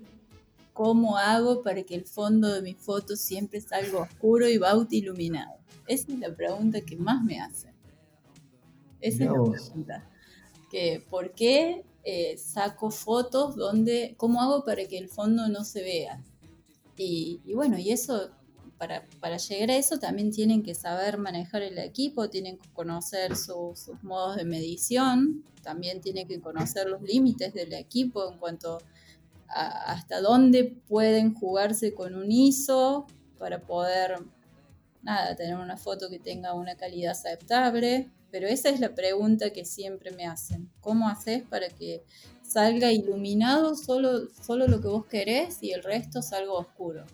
¿Cómo hago para que el fondo de mi foto siempre salga oscuro y bauti iluminado? Esa es la pregunta que más me hacen. Esa es la pregunta. Que, ¿Por qué eh, saco fotos donde, cómo hago para que el fondo no se vea? Y, y bueno, y eso para, llegar a eso también tienen que saber manejar el equipo, tienen que conocer sus modos de medición, también tienen que conocer los límites del equipo en cuanto a hasta dónde pueden jugarse con un ISO para poder, nada, tener una foto que tenga una calidad aceptable. Pero esa es la pregunta que siempre me hacen. ¿Cómo haces para que salga iluminado solo, solo lo que vos querés y el resto salga oscuro?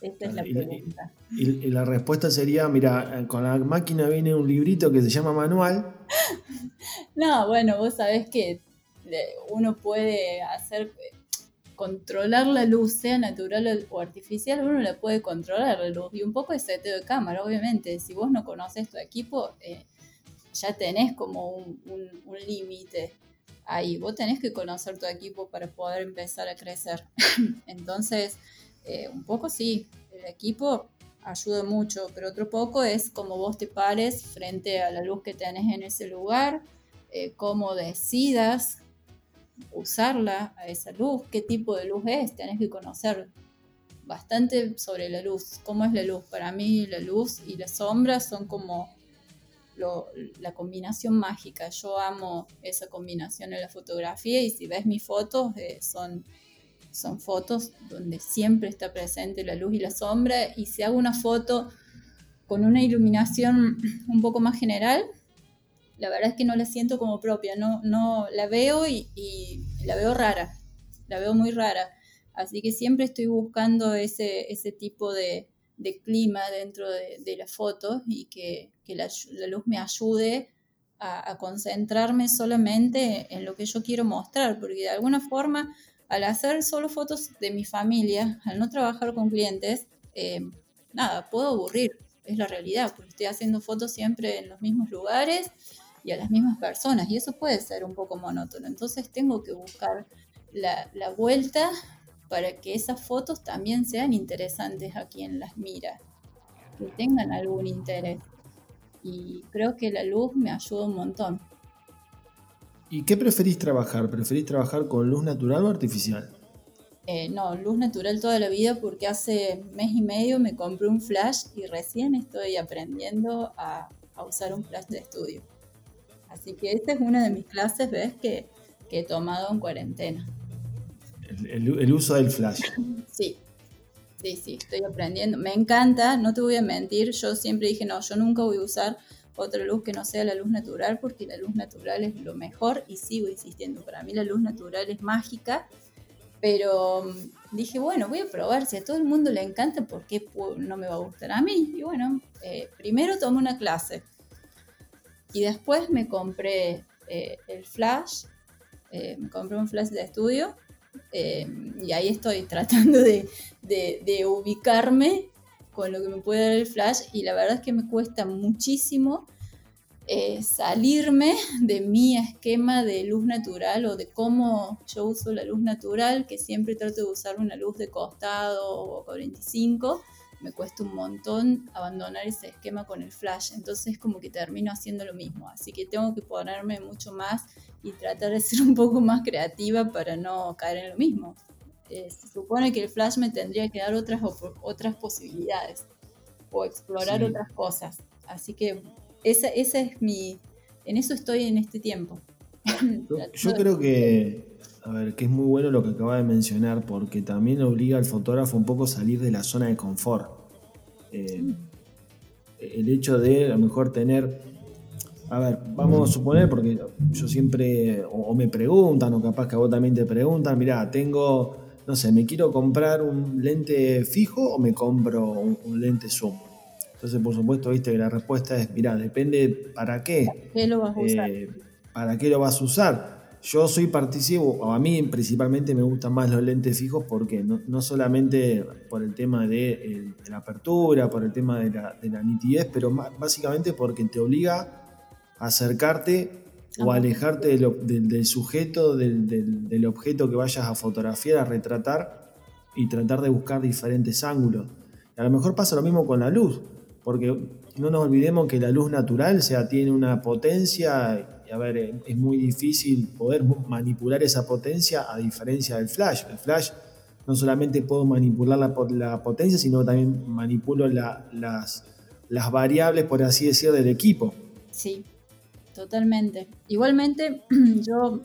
Esta es la pregunta. Y, la respuesta sería, mira, con la máquina viene un librito que se llama manual. no, bueno, vos sabés que uno puede hacer, controlar la luz, sea natural o artificial, uno la puede controlar la luz. Y un poco es seteo de cámara, obviamente. Si vos no conoces tu equipo, eh, ya tenés como un, un límite ahí. Vos tenés que conocer tu equipo para poder empezar a crecer. Entonces, eh, un poco sí, el equipo ayuda mucho, pero otro poco es como vos te pares frente a la luz que tenés en ese lugar, eh, cómo decidas usarla a esa luz, qué tipo de luz es, tenés que conocer bastante sobre la luz, cómo es la luz. Para mí la luz y la sombra son como la combinación mágica. Yo amo esa combinación en la fotografía y si ves mis fotos eh, son son fotos donde siempre está presente la luz y la sombra y si hago una foto con una iluminación un poco más general, la verdad es que no la siento como propia, no, no la veo y, la veo rara, la veo muy rara. Así que siempre estoy buscando ese, ese tipo de, clima dentro de, la foto y que, la, luz me ayude a, concentrarme solamente en lo que yo quiero mostrar, porque de alguna forma al hacer solo fotos de mi familia, al no trabajar con clientes, eh, nada, puedo aburrir, es la realidad, porque estoy haciendo fotos siempre en los mismos lugares y a las mismas personas, y eso puede ser un poco monótono. Entonces tengo que buscar la, la vuelta para que esas fotos también sean interesantes a quien las mira, que tengan algún interés. Y creo que la luz me ayuda un montón. ¿Y qué preferís trabajar? ¿Preferís trabajar con luz natural o artificial? Eh, no, luz natural toda la vida porque hace mes y medio me compré un flash y recién estoy aprendiendo a, usar un flash de estudio. Así que esta es una de mis clases, ¿ves? Que, he tomado en cuarentena. El, uso del flash. sí. Sí, sí, estoy aprendiendo. Me encanta, no te voy a mentir, yo siempre dije, no, yo nunca voy a usar otra luz que no sea la luz natural, porque la luz natural es lo mejor y sigo insistiendo. Para mí la luz natural es mágica, pero mm, dije, bueno, voy a probar, si a todo el mundo le encanta, ¿por qué no me va a gustar a mí? Y bueno, eh, primero tomé una clase y después me compré eh, el flash, eh, me compré un flash de estudio y ahí estoy tratando de, de ubicarme con lo que me puede dar el flash y la verdad es que me cuesta muchísimo eh, salirme de mi esquema de luz natural o de cómo yo uso la luz natural, que siempre trato de usar una luz de costado o 45, me cuesta un montón abandonar ese esquema con el flash, entonces como que termino haciendo lo mismo, así que tengo que ponerme mucho más y tratar de ser un poco más creativa para no caer en lo mismo. Eh, se supone que el flash me tendría que dar otras, otras posibilidades o explorar otras cosas. Así que esa, esa es mi... En eso estoy en este tiempo. Yo, creo que, a ver, que es muy bueno lo que acaba de mencionar, porque también obliga al fotógrafo un poco a salir de la zona de confort. Eh, el hecho de a lo mejor tener, a ver, vamos a suponer, porque yo siempre, o, me preguntan, o capaz que a vos también te preguntan, mira, tengo no sé, ¿me quiero comprar un lente fijo o me compro un, lente zoom? Entonces, por supuesto, viste que la respuesta es, mira, depende para qué. ¿Qué lo vas a usar? Eh, ¿Para qué lo vas a usar? Yo soy participo, o a mí principalmente me gustan más los lentes fijos porque no, solamente por el tema de, la apertura, por el tema de la, de la nitidez, pero básicamente porque te obliga a acercarte o alejarte del, sujeto, del, objeto que vayas a fotografiar, a retratar y tratar de buscar diferentes ángulos. a lo mejor pasa lo mismo con la luz, porque no nos olvidemos que la luz natural, sea, tiene una potencia, y a ver, es muy difícil poder manipular esa potencia a diferencia del flash. El flash no solamente puedo manipular la, potencia, sino también manipulo las, las variables, por así decir, del equipo. Sí, totalmente. Igualmente, yo,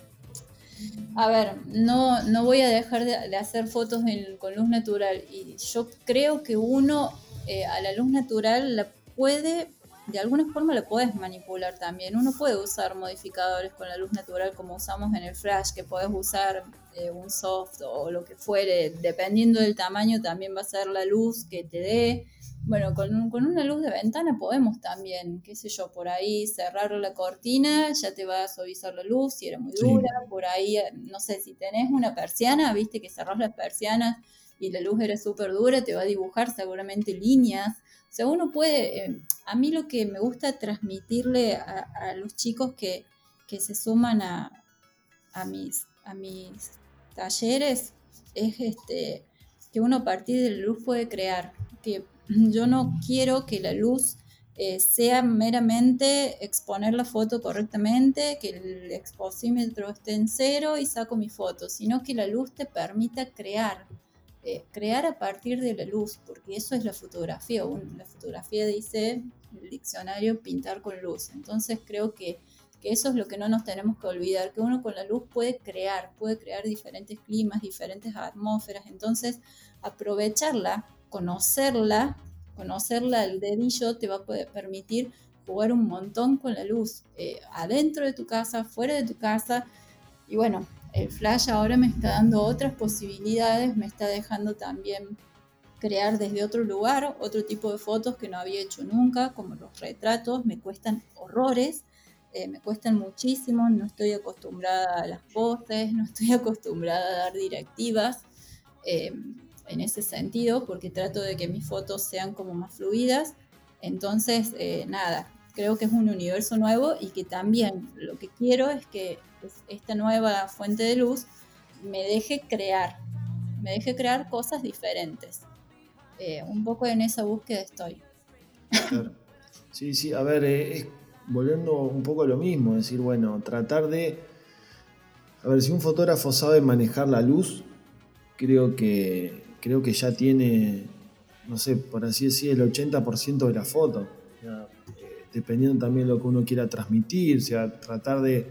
a ver, no, no voy a dejar de, hacer fotos con luz natural y yo creo que uno eh, a la luz natural la puede, de alguna forma la puedes manipular también. Uno puede usar modificadores con la luz natural como usamos en el flash, que puedes usar eh, un soft o lo que fuere, dependiendo del tamaño también va a ser la luz que te dé. Bueno, con, con, una luz de ventana podemos también, qué sé yo, por ahí cerrar la cortina, ya te va a suavizar la luz si era muy dura, por ahí, no sé, si tenés una persiana, viste que cerrás las persianas y la luz era súper dura, te va a dibujar seguramente líneas. O sea, uno puede, eh, a mí lo que me gusta transmitirle a, los chicos que, que se suman a, a, mis, a mis talleres es este, que uno a partir de la luz puede crear, que yo no quiero que la luz eh, sea meramente exponer la foto correctamente, que el exposímetro esté en cero y saco mi foto, sino que la luz te permita crear, eh, crear a partir de la luz, porque eso es la fotografía. la fotografía dice el diccionario pintar con luz. Entonces creo que, que eso es lo que no nos tenemos que olvidar, que uno con la luz puede crear, puede crear diferentes climas, diferentes atmósferas. Entonces aprovecharla conocerla, conocerla al dedillo te va a poder permitir jugar un montón con la luz, eh, adentro de tu casa, fuera de tu casa. Y bueno, el flash ahora me está dando otras posibilidades, me está dejando también crear desde otro lugar otro tipo de fotos que no había hecho nunca, como los retratos, me cuestan horrores, eh, me cuestan muchísimo, no estoy acostumbrada a las poses, no estoy acostumbrada a dar directivas. Eh, en ese sentido, porque trato de que mis fotos sean como más fluidas. Entonces, eh, nada, creo que es un universo nuevo y que también lo que quiero es que esta nueva fuente de luz me deje crear, me deje crear cosas diferentes. Eh, un poco en esa búsqueda estoy. Sí, sí, a ver, eh, volviendo un poco a lo mismo, decir, bueno, tratar de, a ver, si un fotógrafo sabe manejar la luz, creo que creo que ya tiene, no sé, por así decir, el 80% de la foto. Eh, dependiendo también de lo que uno quiera transmitir, o sea, tratar de,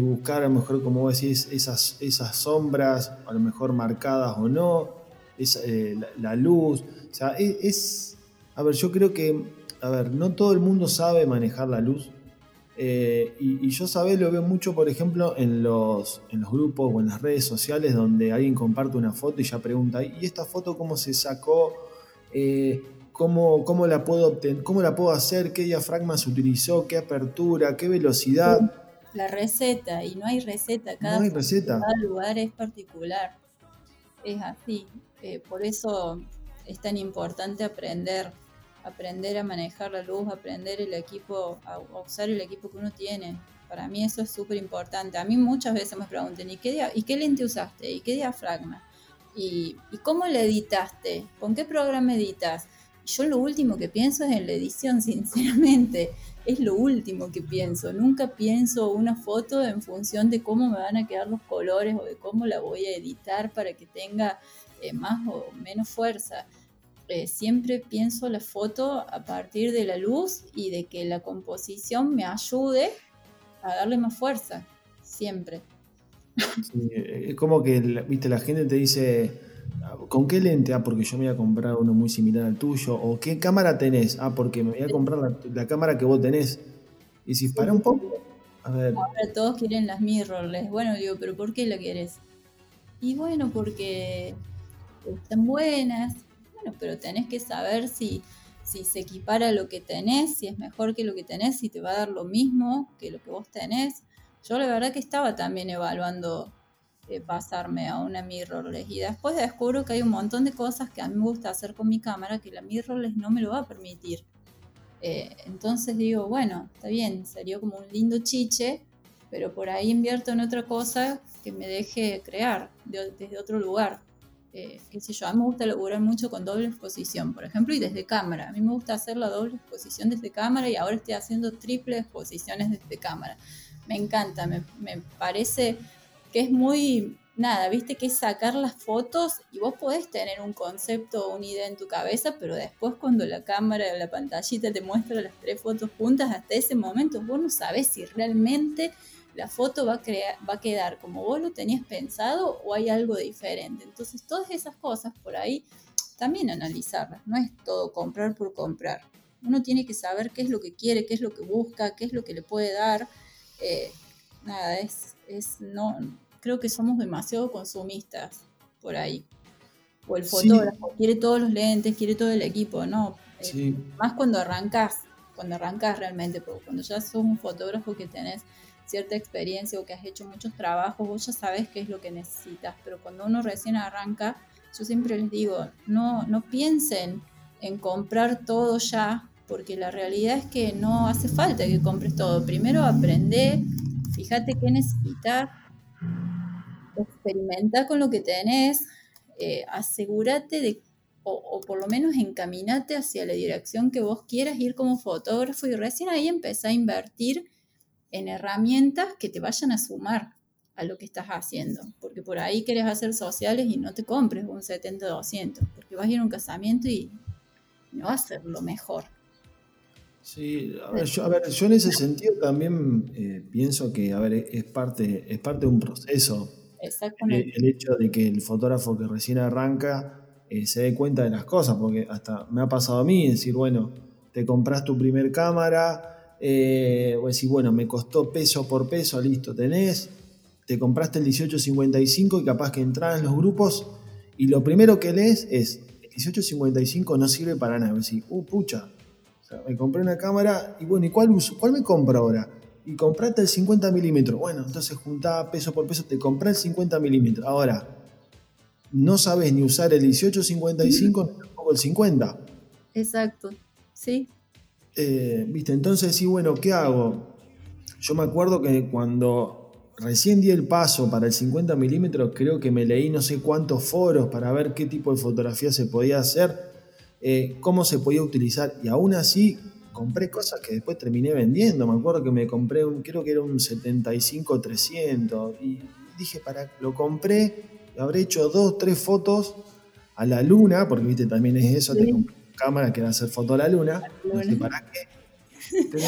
buscar a lo mejor, como vos decís, esas, esas sombras, a lo mejor marcadas o no, es eh, la, luz. O sea, es, A ver, yo creo que. A ver, no todo el mundo sabe manejar la luz. Eh, y, yo, sabes, lo veo mucho, por ejemplo, en los, en los grupos o en las redes sociales donde alguien comparte una foto y ya pregunta, ¿y esta foto cómo se sacó? Eh, ¿cómo, cómo, la puedo obtener? ¿Cómo la puedo hacer? ¿Qué diafragma se utilizó? ¿Qué apertura? ¿Qué velocidad? La receta, y no hay receta, cada, receta. cada lugar es particular. Es así. Eh, por eso es tan importante aprender aprender a manejar la luz, aprender el equipo, a usar el equipo que uno tiene. Para mí eso es súper importante. A mí muchas veces me preguntan, ¿y qué, ¿y qué lente usaste? ¿Y qué diafragma? ¿Y, ¿Y cómo le editaste? ¿Con qué programa editas? Yo lo último que pienso es en la edición, sinceramente. Es lo último que pienso. Nunca pienso una foto en función de cómo me van a quedar los colores o de cómo la voy a editar para que tenga eh, más o menos fuerza. Eh, siempre pienso la foto a partir de la luz y de que la composición me ayude a darle más fuerza, siempre. es como que, viste, la gente te dice, ¿con qué lente? Ah, porque yo me voy a comprar uno muy similar al tuyo. ¿O qué cámara tenés? Ah, porque me voy a comprar la, cámara que vos tenés. Y si para un poco, a ver. Ahora todos quieren las mirrorless. Bueno, digo, ¿pero por qué la quieres? Y bueno, porque están buenas, pero tenés que saber si, si se equipara lo que tenés, si es mejor que lo que tenés, si te va a dar lo mismo que lo que vos tenés. Yo la verdad que estaba también evaluando eh, pasarme a una mirrorless y después descubro que hay un montón de cosas que a mí me gusta hacer con mi cámara que la mirrorless no me lo va a permitir. Eh, entonces digo, bueno, está bien, sería como un lindo chiche, pero por ahí invierto en otra cosa que me deje crear desde otro lugar. Eh, qué sé yo, a mí me gusta laburar mucho con doble exposición, por ejemplo, y desde cámara. A mí me gusta hacer la doble exposición desde cámara y ahora estoy haciendo triple exposiciones desde cámara. Me encanta, me, parece que es muy, nada, viste que es sacar las fotos y vos podés tener un concepto o una idea en tu cabeza, pero después cuando la cámara o la pantallita te muestra las tres fotos juntas, hasta ese momento vos no sabés si realmente la foto va a, crear, va a quedar como vos lo tenías pensado o hay algo diferente. Entonces, todas esas cosas por ahí también analizarlas, no es todo comprar por comprar. Uno tiene que saber qué es lo que quiere, qué es lo que busca, qué es lo que le puede dar. Eh, nada, es, es, no, creo que somos demasiado consumistas por ahí. O el fotógrafo quiere todos los lentes, quiere todo el equipo, ¿no? Eh, más cuando arrancas, cuando arrancas realmente, porque cuando ya sos un fotógrafo que tenés cierta experiencia o que has hecho muchos trabajos, vos ya sabes qué es lo que necesitas, pero cuando uno recién arranca, yo siempre les digo, no, no piensen en comprar todo ya, porque la realidad es que no hace falta que compres todo. Primero aprende, fíjate qué necesitas, experimenta con lo que tenés, eh, asegúrate de, o, o, por lo menos encaminate hacia la dirección que vos quieras ir como fotógrafo y recién ahí empezá a invertir en herramientas que te vayan a sumar a lo que estás haciendo, porque por ahí quieres hacer sociales y no te compres un 70-200, porque vas a ir a un casamiento y no va a ser lo mejor. Sí, a ver, yo, en ese sentido también eh, pienso que, a ver, es parte, es parte de un proceso. Exactamente. El, hecho de que el fotógrafo que recién arranca eh, se dé cuenta de las cosas, porque hasta me ha pasado a mí decir, bueno, te compras tu primer cámara, eh, decir, bueno, me costó peso por peso, listo, tenés, te compraste el 1855 y capaz que entras en los grupos y lo primero que lees es, el 1855 no sirve para nada, decir, uh, pucha, me compré una cámara y bueno, ¿y cuál uso? ¿Cuál me compro ahora? Y compraste el 50 milímetros. Bueno, entonces juntaba peso por peso, te compré el 50 milímetros. Ahora, no sabes ni usar el 1855 ni tampoco el 50. Exacto, sí. Eh, ¿Viste? Entonces, sí, bueno, ¿qué hago? Yo me acuerdo que cuando recién di el paso para el 50 milímetros, creo que me leí no sé cuántos foros para ver qué tipo de fotografía se podía hacer, eh, cómo se podía utilizar, y aún así compré cosas que después terminé vendiendo. Me acuerdo que me compré un, creo que era un 75-300, y dije, para, lo compré, habré hecho dos, tres fotos a la luna, porque viste, también es eso, te compré cámara a hacer foto a la luna. ¿para qué? Pero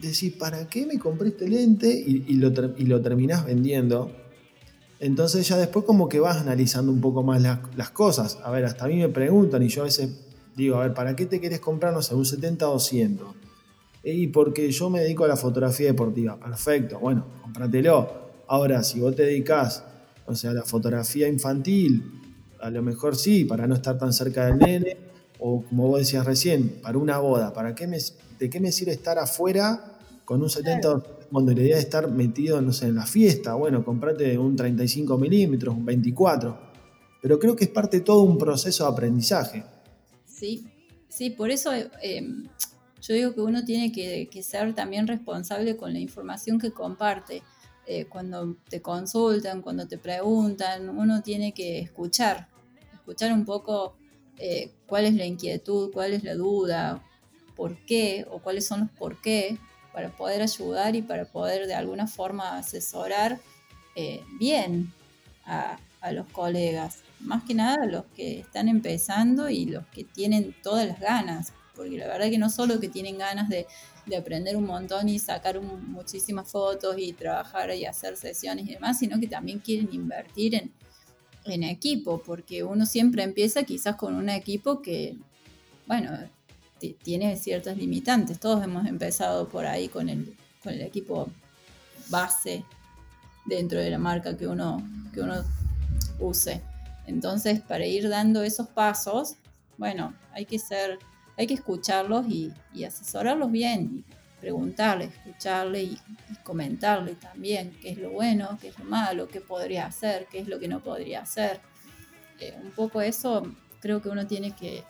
decís, ¿para qué me compré este lente? Y, lo, y lo terminás vendiendo. Entonces ya después como que vas analizando un poco más las, cosas. A ver, hasta a mí me preguntan y yo a veces digo, a ver, ¿para qué te querés comprar, no sé, un 70 o 200? Y porque yo me dedico a la fotografía deportiva. Perfecto, bueno, cómpratelo. Ahora, si vos te dedicas, o sea, a la fotografía infantil, a lo mejor sí, para no estar tan cerca del nene, o como vos decías recién, para una boda, ¿para qué me, ¿de qué me sirve estar afuera con un 70 cuando la idea es estar metido, no sé, en la fiesta? Bueno, comprate un 35 milímetros, un 24. Pero creo que es parte de todo un proceso de aprendizaje. Sí, sí, por eso eh, yo digo que uno tiene que, ser también responsable con la información que comparte. Eh, cuando te consultan, cuando te preguntan, uno tiene que escuchar, escuchar un poco eh, cuál es la inquietud, cuál es la duda, por qué o cuáles son los por qué para poder ayudar y para poder de alguna forma asesorar eh, bien a, los colegas. Más que nada los que están empezando y los que tienen todas las ganas, porque la verdad que no solo que tienen ganas de, aprender un montón y sacar muchísimas fotos y trabajar y hacer sesiones y demás, sino que también quieren invertir en, en equipo, porque uno siempre empieza quizás con un equipo que, bueno, tiene ciertas limitantes. Todos hemos empezado por ahí con el, con el equipo base dentro de la marca que uno, que uno use. Entonces, para ir dando esos pasos, bueno, hay que ser, hay que escucharlos y, asesorarlos bien, preguntarle, escucharle y, comentarle también qué es lo bueno, qué es lo malo, qué podría hacer, qué es lo que no podría hacer. Eh, un poco eso creo que uno tiene que,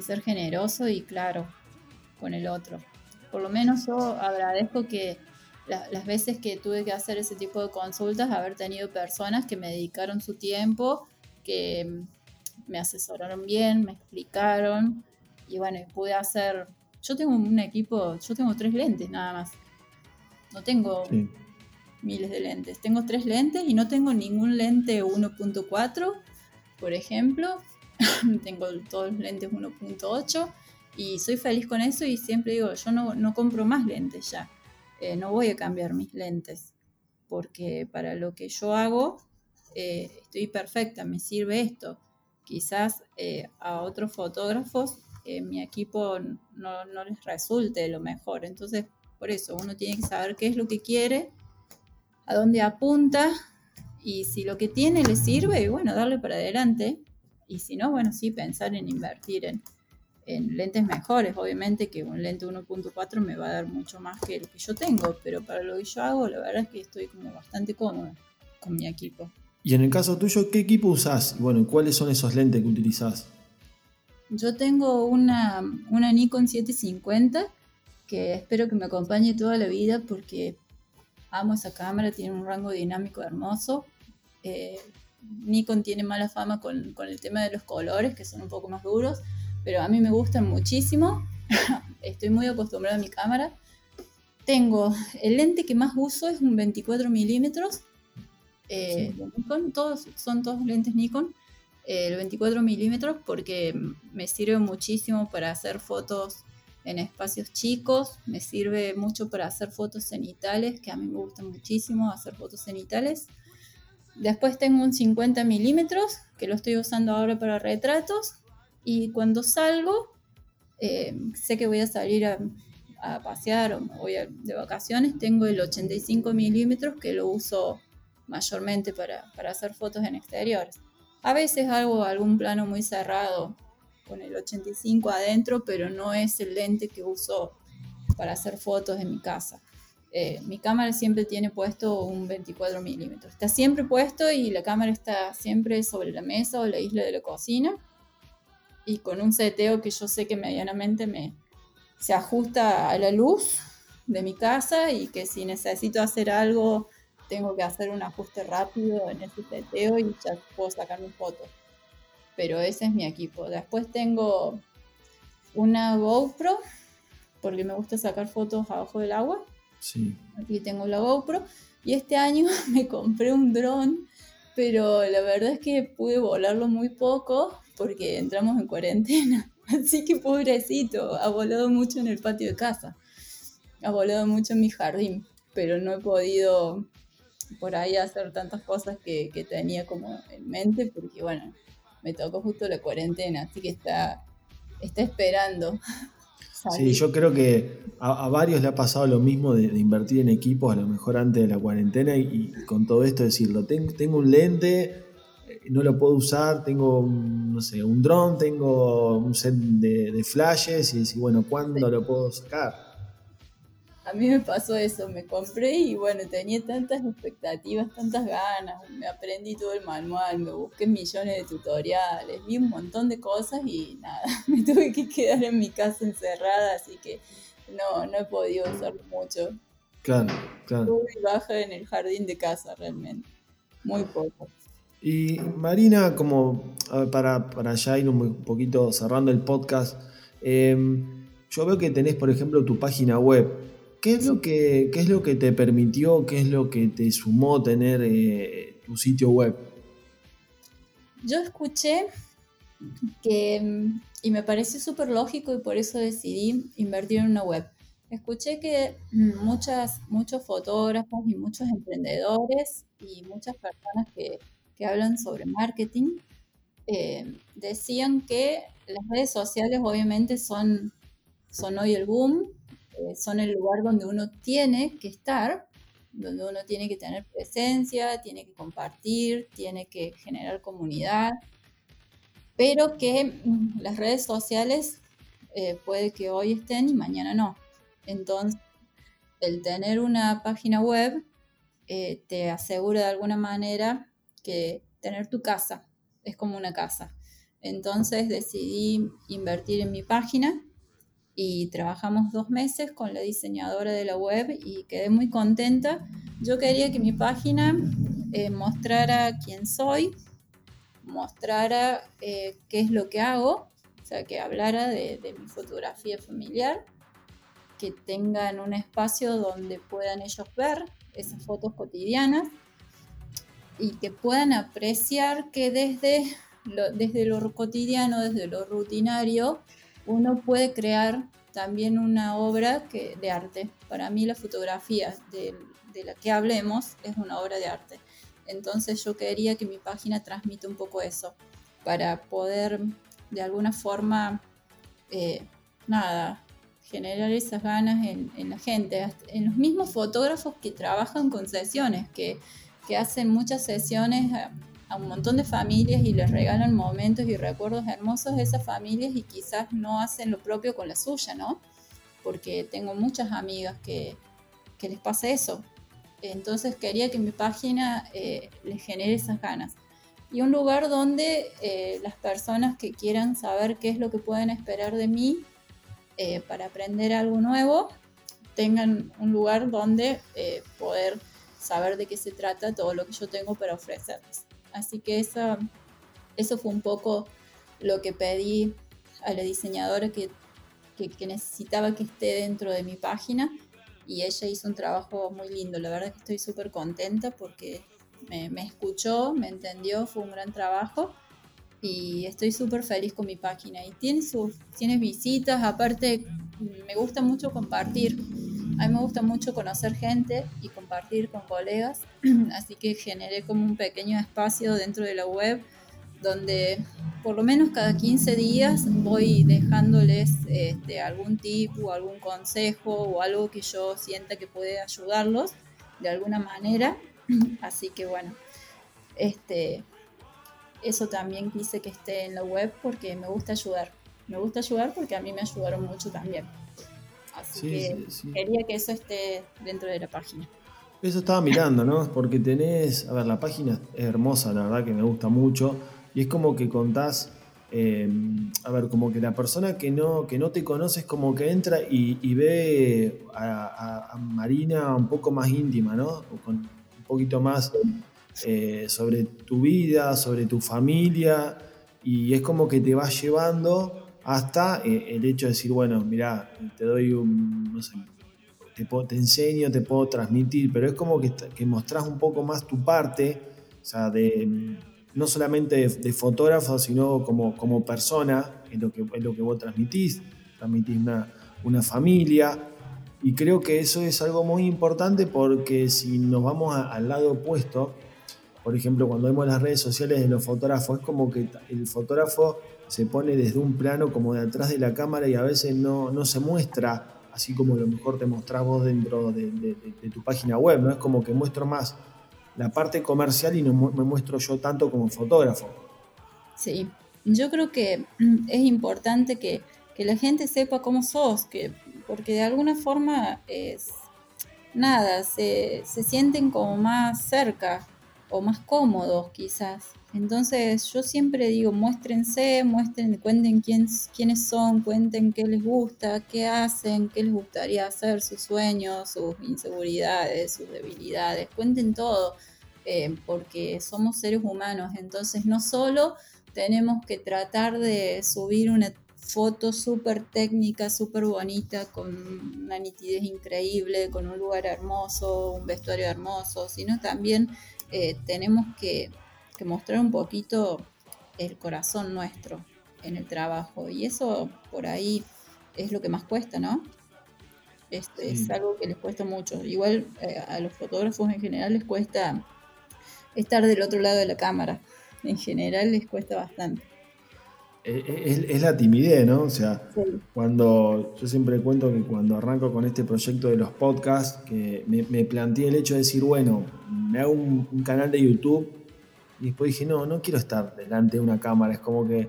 ser generoso y claro con el otro. Por lo menos yo agradezco que las veces que tuve que hacer ese tipo de consultas, haber tenido personas que me dedicaron su tiempo, que me asesoraron bien, me explicaron y bueno, pude hacer yo tengo un equipo, yo tengo tres lentes nada más. No tengo miles de lentes. Tengo tres lentes y no tengo ningún lente 1.4, por ejemplo. tengo todos los lentes 1.8 y soy feliz con eso y siempre digo, yo no, compro más lentes ya. Eh, no voy a cambiar mis lentes porque para lo que yo hago eh, estoy perfecta, me sirve esto. Quizás eh, a otros fotógrafos mi equipo no, les resulte lo mejor. Entonces, por eso uno tiene que saber qué es lo que quiere, a dónde apunta y si lo que tiene le sirve, bueno, darle para adelante. Y si no, bueno, sí, pensar en invertir en, lentes mejores. Obviamente que un lente 1.4 me va a dar mucho más que el que yo tengo, pero para lo que yo hago, la verdad es que estoy como bastante cómoda con mi equipo. Y en el caso tuyo, ¿qué equipo usás? Bueno, ¿cuáles son esos lentes que utilizás? Yo tengo una, Nikon 750 que espero que me acompañe toda la vida porque amo esa cámara, tiene un rango dinámico hermoso. Eh, Nikon tiene mala fama con, el tema de los colores, que son un poco más duros, pero a mí me gustan muchísimo. Estoy muy acostumbrada a mi cámara. Tengo el lente que más uso es un 24 milímetros. Eh, todos, son todos lentes Nikon el 24 milímetros porque me sirve muchísimo para hacer fotos en espacios chicos, me sirve mucho para hacer fotos cenitales, que a mí me gusta muchísimo hacer fotos cenitales. Después tengo un 50 milímetros, que lo estoy usando ahora para retratos, y cuando salgo, eh, sé que voy a salir a, pasear o voy de vacaciones, tengo el 85 milímetros que lo uso mayormente para hacer fotos en exteriores. A veces hago algún plano muy cerrado con el 85 adentro, pero no es el lente que uso para hacer fotos en mi casa. Eh, mi cámara siempre tiene puesto un 24 milímetros. Está siempre puesto y la cámara está siempre sobre la mesa o la isla de la cocina. Y con un seteo que yo sé que medianamente me, se ajusta a la luz de mi casa y que si necesito hacer algo tengo que hacer un ajuste rápido en ese seteo y ya puedo sacar mi foto. Pero ese es mi equipo. Después tengo una GoPro, porque me gusta sacar fotos abajo del agua. Sí. Aquí tengo la GoPro. Y este año me compré un dron, pero la verdad es que pude volarlo muy poco porque entramos en cuarentena. Así que pobrecito, ha volado mucho en el patio de casa. Ha volado mucho en mi jardín, pero no he podido por ahí hacer tantas cosas que, que tenía como en mente, porque bueno, me tocó justo la cuarentena, así que está, está esperando. Sí, yo creo que a, varios le ha pasado lo mismo de, invertir en equipos, a lo mejor antes de la cuarentena, y, con todo esto decirlo, tengo, tengo un lente, eh, no lo puedo usar, tengo, un, no sé, un dron, tengo un set de, de flashes, y decir, bueno, ¿cuándo lo puedo sacar? A mí me pasó eso, me compré y bueno, tenía tantas expectativas, tantas ganas, me aprendí todo el manual, me busqué millones de tutoriales, vi un montón de cosas y nada, me tuve que quedar en mi casa encerrada, así que no, no he podido usarlo mucho. Claro, claro. Tuve baja en el jardín de casa realmente, muy poco. Y Marina, como para, para ya ir un poquito cerrando el podcast, em, yo veo que tenés, por ejemplo, tu página web. ¿Qué es, lo que, es lo que te permitió, qué es lo que te sumó tener eh, tu sitio web? Yo escuché que, y me pareció súper lógico y por eso decidí invertir en una web. Escuché que muchas, muchos fotógrafos y muchos emprendedores y muchas personas que, hablan sobre marketing eh, decían que las redes sociales obviamente son, son hoy el boom eh, son el lugar donde uno tiene que estar, donde uno tiene que tener presencia, tiene que compartir, tiene que generar comunidad, pero que las redes sociales eh, puede que hoy estén y mañana no. Entonces, el tener una página web eh, te asegura de alguna manera que tener tu casa es como una casa. Entonces decidí invertir en mi página y trabajamos dos meses con la diseñadora de la web y quedé muy contenta. Yo quería que mi página eh, mostrara quién soy, mostrara eh, qué es lo que hago, o sea, que hablara de, mi fotografía familiar, que tengan un espacio donde puedan ellos ver esas fotos cotidianas y que puedan apreciar que desde desde lo cotidiano, desde lo rutinario, uno puede crear también una obra que, de arte. Para mí la fotografía de, la que hablemos es una obra de arte. Entonces yo quería que mi página transmita un poco eso, para poder de alguna forma, eh, nada, generar esas ganas en, la gente, en los mismos fotógrafos que trabajan con sesiones, que, que hacen muchas sesiones a un montón de familias y les regalan momentos y recuerdos hermosos de esas familias y quizás no hacen lo propio con la suya, ¿no? Porque tengo muchas amigas que, que les pasa eso. Entonces quería que mi página eh, les genere esas ganas. Y un lugar donde eh, las personas que quieran saber qué es lo que pueden esperar de mí eh, para aprender algo nuevo, tengan un lugar donde poder saber de qué se trata todo lo que yo tengo para ofrecerles. Así que eso, eso fue un poco lo que pedí a la diseñadora que, necesitaba que esté dentro de mi página y ella hizo un trabajo muy lindo. La verdad que estoy súper contenta porque me, escuchó, me entendió, fue un gran trabajo y estoy súper feliz con mi página. Y tiene, sus, tiene visitas, aparte me gusta mucho compartir. A mí me gusta mucho conocer gente y compartir con colegas, así que generé como un pequeño espacio dentro de la web donde por lo menos cada 15 días voy dejándoles este, algún tip o algún consejo o algo que yo sienta que puede ayudarlos de alguna manera. Así que bueno, este, eso también quise que esté en la web porque me gusta ayudar. Me gusta ayudar porque a mí me ayudaron mucho también. Así que quería que eso esté dentro de la página. Eso estaba mirando, ¿no? Porque tenés, a ver, la página es hermosa, la verdad que me gusta mucho. Y es como que contás, eh, a ver, como que la persona que no, que no te conoce es como que entra y, ve a, Marina un poco más íntima, ¿no? Con un poquito más eh, sobre tu vida, sobre tu familia. Y es como que te va llevando hasta eh, el hecho de decir, bueno, mira, te doy un, no sé, te, enseño, te puedo transmitir, pero es como que, que mostrás un poco más tu parte, o sea, de, no solamente de, fotógrafo, sino como, como persona, es lo, que, es lo que vos transmitís, transmitís una, una familia, Y creo que eso es algo muy importante porque si nos vamos al lado opuesto, por ejemplo, cuando vemos las redes sociales de los fotógrafos, es como que el fotógrafo se pone desde un plano como de atrás de la cámara y a veces no, no se muestra así como lo mejor te mostrás vos dentro de, tu página web, ¿no? Es como que muestro más la parte comercial y no me muestro yo tanto como fotógrafo. Sí, yo creo que es importante que, la gente sepa cómo sos, que, porque de alguna forma es, nada, se, se sienten como más cerca o más cómodos quizás. Entonces yo siempre digo, muéstrense, muestren, cuenten quién, quiénes son, cuenten qué les gusta, qué hacen, qué les gustaría hacer, sus sueños, sus inseguridades, sus debilidades, cuenten todo, eh, porque somos seres humanos, entonces no solo tenemos que tratar de subir una foto súper técnica, súper bonita, con una nitidez increíble, con un lugar hermoso, un vestuario hermoso, sino también eh, tenemos que, mostrar un poquito el corazón nuestro en el trabajo. Y eso por ahí es lo que más cuesta, ¿no? Este, Es algo que les cuesta mucho. Igual eh, a los fotógrafos en general les cuesta estar del otro lado de la cámara. En general les cuesta bastante. Es, la timidez, ¿no? O sea, cuando yo siempre cuento que cuando arranco con este proyecto de los podcasts, que me, planteé el hecho de decir, bueno, me hago un, canal de YouTube y después dije, no, no quiero estar delante de una cámara, es como que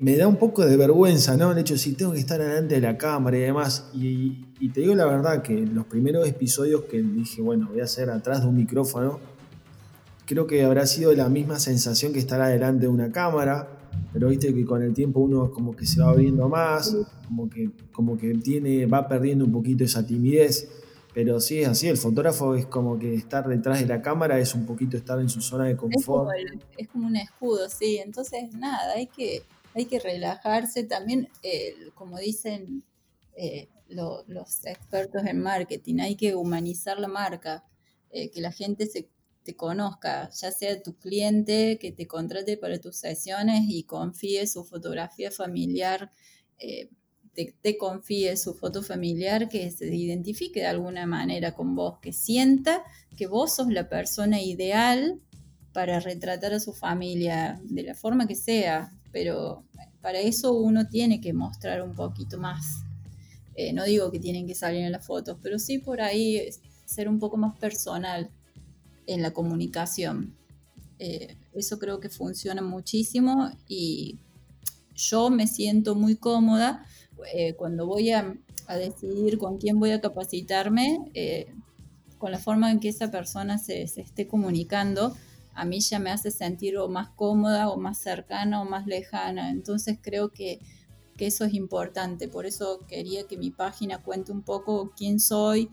me da un poco de vergüenza, ¿no? El hecho de decir, tengo que estar delante de la cámara y demás. Y, y te digo la verdad que los primeros episodios que dije, bueno, voy a hacer atrás de un micrófono, creo que habrá sido la misma sensación que estar delante de una cámara pero viste que con el tiempo uno como que se va abriendo más, como que, como que tiene, va perdiendo un poquito esa timidez. Pero sí es así, el fotógrafo es como que estar detrás de la cámara es un poquito estar en su zona de confort. Es como, un escudo, sí. Entonces, nada, hay que, hay que relajarse. También, eh, como dicen eh, los expertos en marketing, hay que humanizar la marca, eh, que la gente se te conozca, ya sea tu cliente que te contrate para tus sesiones y confíe su fotografía familiar, eh, te, confíe su foto familiar, que se identifique de alguna manera con vos, que sienta que vos sos la persona ideal para retratar a su familia, de la forma que sea, pero para eso uno tiene que mostrar un poquito más. Eh, no digo que tienen que salir en las fotos, pero sí por ahí ser un poco más personal en la comunicación. Eh, eso creo que funciona muchísimo y yo me siento muy cómoda eh, cuando voy a, decidir con quién voy a capacitarme, eh, con la forma en que esa persona se, esté comunicando, a mí ya me hace sentir o más cómoda o más cercana o más lejana. Entonces creo que, que eso es importante. Por eso quería que mi página cuente un poco quién soy,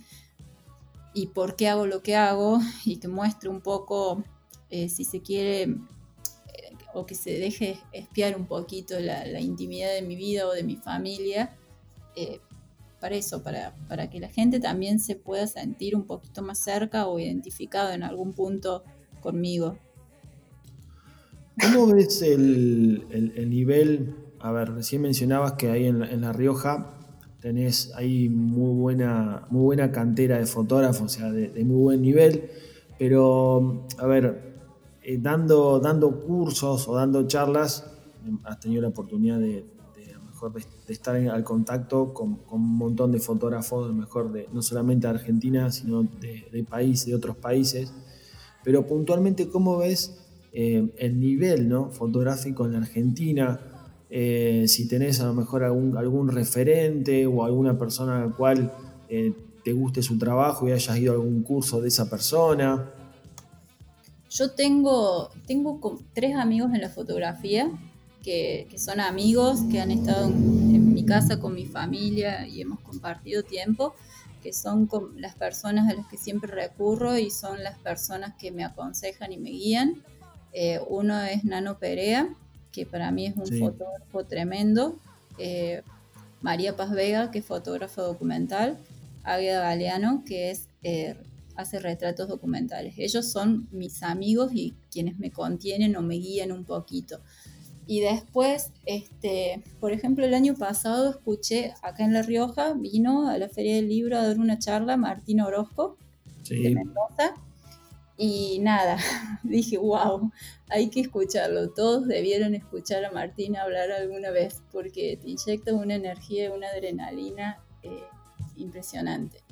y por qué hago lo que hago y que muestre un poco, eh, si se quiere, eh, o que se deje espiar un poquito la, intimidad de mi vida o de mi familia, eh, para eso, para, para, que la gente también se pueda sentir un poquito más cerca o identificado en algún punto conmigo. ¿Cómo ves el, el, nivel? A ver, recién mencionabas que ahí en en La Rioja tenés ahí muy buena, muy buena cantera de fotógrafos, o sea, de, muy buen nivel, pero, a ver, eh, dando, dando cursos o dando charlas, has tenido la oportunidad de, mejor de, estar al contacto con, un montón de fotógrafos, mejor de, no solamente de Argentina, sino de, países, de otros países, pero puntualmente, ¿cómo ves eh, el nivel ¿no? fotográfico en la Argentina? Eh, si tenés a lo mejor algún, referente o alguna persona a la cual eh, te guste su trabajo y hayas ido a algún curso de esa persona. Yo tengo, tengo tres amigos en la fotografía que, son amigos, que han estado en, mi casa con mi familia y hemos compartido tiempo, que son las personas a las que siempre recurro y son las personas que me aconsejan y me guían. Eh, uno es Nano Perea, que para mí es un fotógrafo tremendo, eh, María Paz Vega, que es fotógrafo documental, Águeda Galeano, que es, eh, hace retratos documentales. Ellos son mis amigos y quienes me contienen o me guían un poquito. Y después, este, por ejemplo, el año pasado escuché acá en La Rioja, vino a la Feria del Libro a dar una charla Martín Orozco de Mendoza. Y nada, dije, wow, hay que escucharlo. Todos debieron escuchar a Martín hablar alguna vez porque te inyecta una energía, una adrenalina eh, impresionante.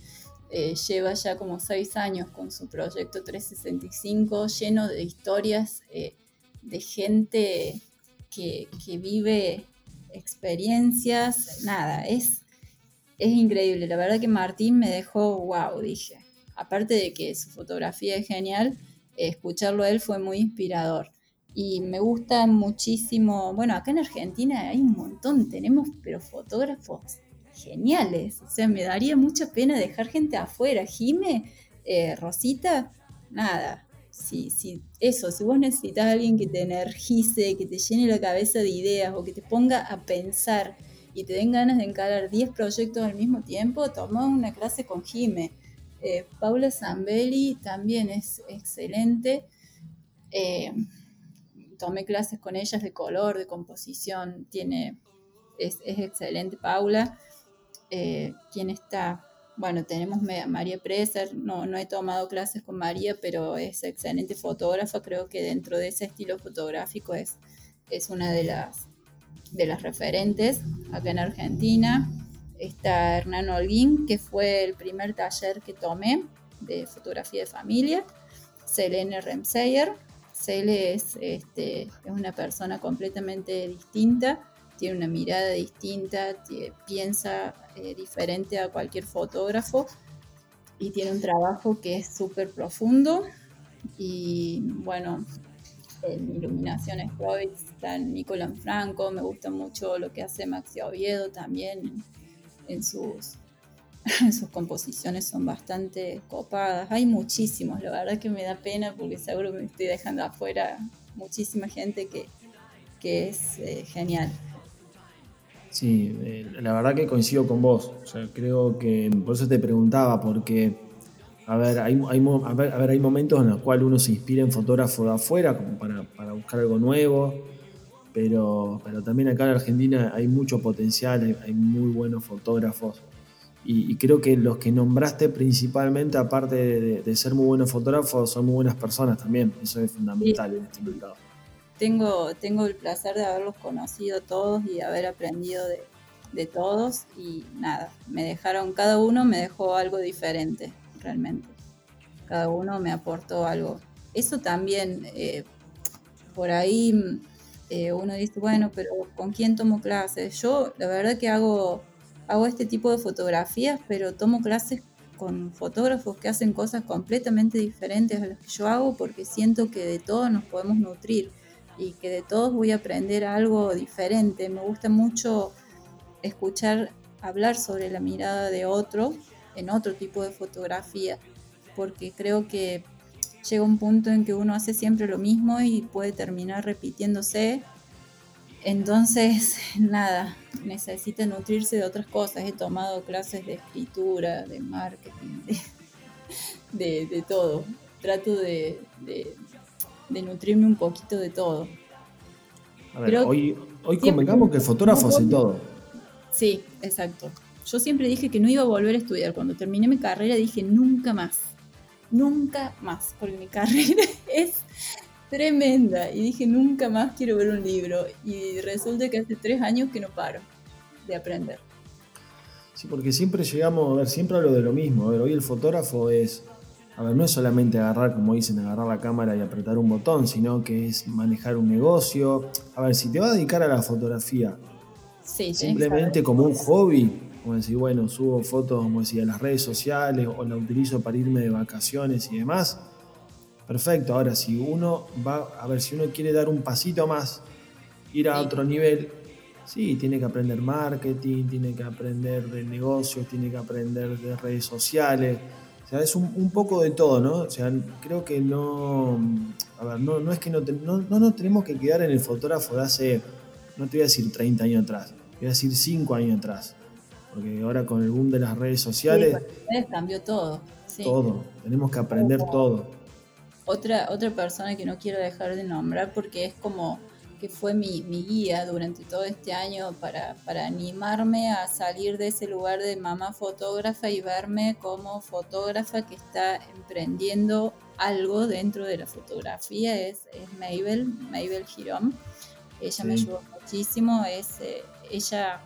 Eh, lleva ya como seis años con su proyecto 365, lleno de historias eh, de gente que, vive experiencias. Nada, es, es increíble. La verdad que Martín me dejó, wow, dije. Aparte de que su fotografía es genial, escucharlo a él fue muy inspirador. Y me gusta muchísimo, bueno, acá en Argentina hay un montón, tenemos, pero fotógrafos geniales. O sea, me daría mucha pena dejar gente afuera. Jime, eh, Rosita, nada. Si, si, eso, si vos necesitas a alguien que te energice, que te llene la cabeza de ideas o que te ponga a pensar y te den ganas de encarar 10 proyectos al mismo tiempo, toma una clase con Jime. Eh, Paula Zambelli también es excelente. Eh, tomé clases con ellas de color, de composición, tiene, es, es excelente Paula. Eh, ¿Quién está? Bueno, tenemos María Preser, no, no he tomado clases con María, pero es excelente fotógrafa, creo que dentro de ese estilo fotográfico es, es una de las, de las referentes acá en Argentina. Está Hernán Holguín, que fue el primer taller que tomé de fotografía de familia. Selene Remseyer. Cele es, este, es una persona completamente distinta tiene una mirada distinta, piensa eh, diferente a cualquier fotógrafo y tiene un trabajo que es súper profundo. Y bueno, en iluminaciones Freud está Nicolás Franco, me gusta mucho lo que hace Maxi Oviedo también en sus, sus composiciones son bastante copadas. Hay muchísimos, la verdad que me da pena porque seguro me estoy dejando afuera muchísima gente que, que es eh, genial. Sí, eh, la verdad que coincido con vos. O sea, creo que por eso te preguntaba, porque, a ver, hay, hay, a ver, a ver, hay momentos en los cuales uno se inspira en fotógrafos de afuera como para, para buscar algo nuevo, pero, pero también acá en Argentina hay mucho potencial, hay, muy buenos fotógrafos. Y, creo que los que nombraste principalmente, aparte de, ser muy buenos fotógrafos, son muy buenas personas también. Eso es fundamental en este mercado tengo, tengo el placer de haberlos conocido todos y haber aprendido de, todos y nada, me dejaron, cada uno me dejó algo diferente, realmente. Cada uno me aportó algo. Eso también, eh, por ahí eh, uno dice, bueno, pero ¿con quién tomo clases? Yo la verdad que hago, hago este tipo de fotografías, pero tomo clases con fotógrafos que hacen cosas completamente diferentes a las que yo hago porque siento que de todo nos podemos nutrir y que de todos voy a aprender algo diferente. Me gusta mucho escuchar hablar sobre la mirada de otro en otro tipo de fotografía, porque creo que llega un punto en que uno hace siempre lo mismo y puede terminar repitiéndose. Entonces, nada, necesita nutrirse de otras cosas. He tomado clases de escritura, de marketing, de, todo. Trato de, de nutrirme un poquito de todo. A ver, hoy, hoy convengamos que el fotógrafo hace todo. Sí, exacto. Yo siempre dije que no iba a volver a estudiar. Cuando terminé mi carrera dije nunca más. Nunca más. Porque mi carrera es tremenda. Y dije nunca más quiero ver un libro. Y resulta que hace tres años que no paro de aprender. Sí, porque siempre llegamos, a ver, siempre hablo de lo mismo. A ver, hoy el fotógrafo es a ver, no es solamente agarrar, como dicen, agarrar la cámara y apretar un botón, sino que es manejar un negocio. A ver, si te vas a dedicar a la fotografía, simplemente como un hobby, como decir, bueno, subo fotos, como decía, a las redes sociales o la utilizo para irme de vacaciones y demás, perfecto. Ahora, si uno va, a ver, si uno quiere dar un pasito más, ir a otro nivel, sí, tiene que aprender marketing, tiene que aprender de negocios, tiene que aprender de redes sociales es un, poco de todo, ¿no? O sea, creo que no. A ver, no, es que no, no, nos tenemos que quedar en el fotógrafo de hace, no te voy a decir 30 años atrás, voy a decir 5 años atrás. Porque ahora con el boom de las redes sociales. Sí, cambió todo. Todo, tenemos que aprender todo. Otra, otra persona que no quiero dejar de nombrar porque es como que fue mi, guía durante todo este año para, para, animarme a salir de ese lugar de mamá fotógrafa y verme como fotógrafa que está emprendiendo algo dentro de la fotografía es, es Mabel, Mabel Girón. Ella me ayudó muchísimo, es, eh, ella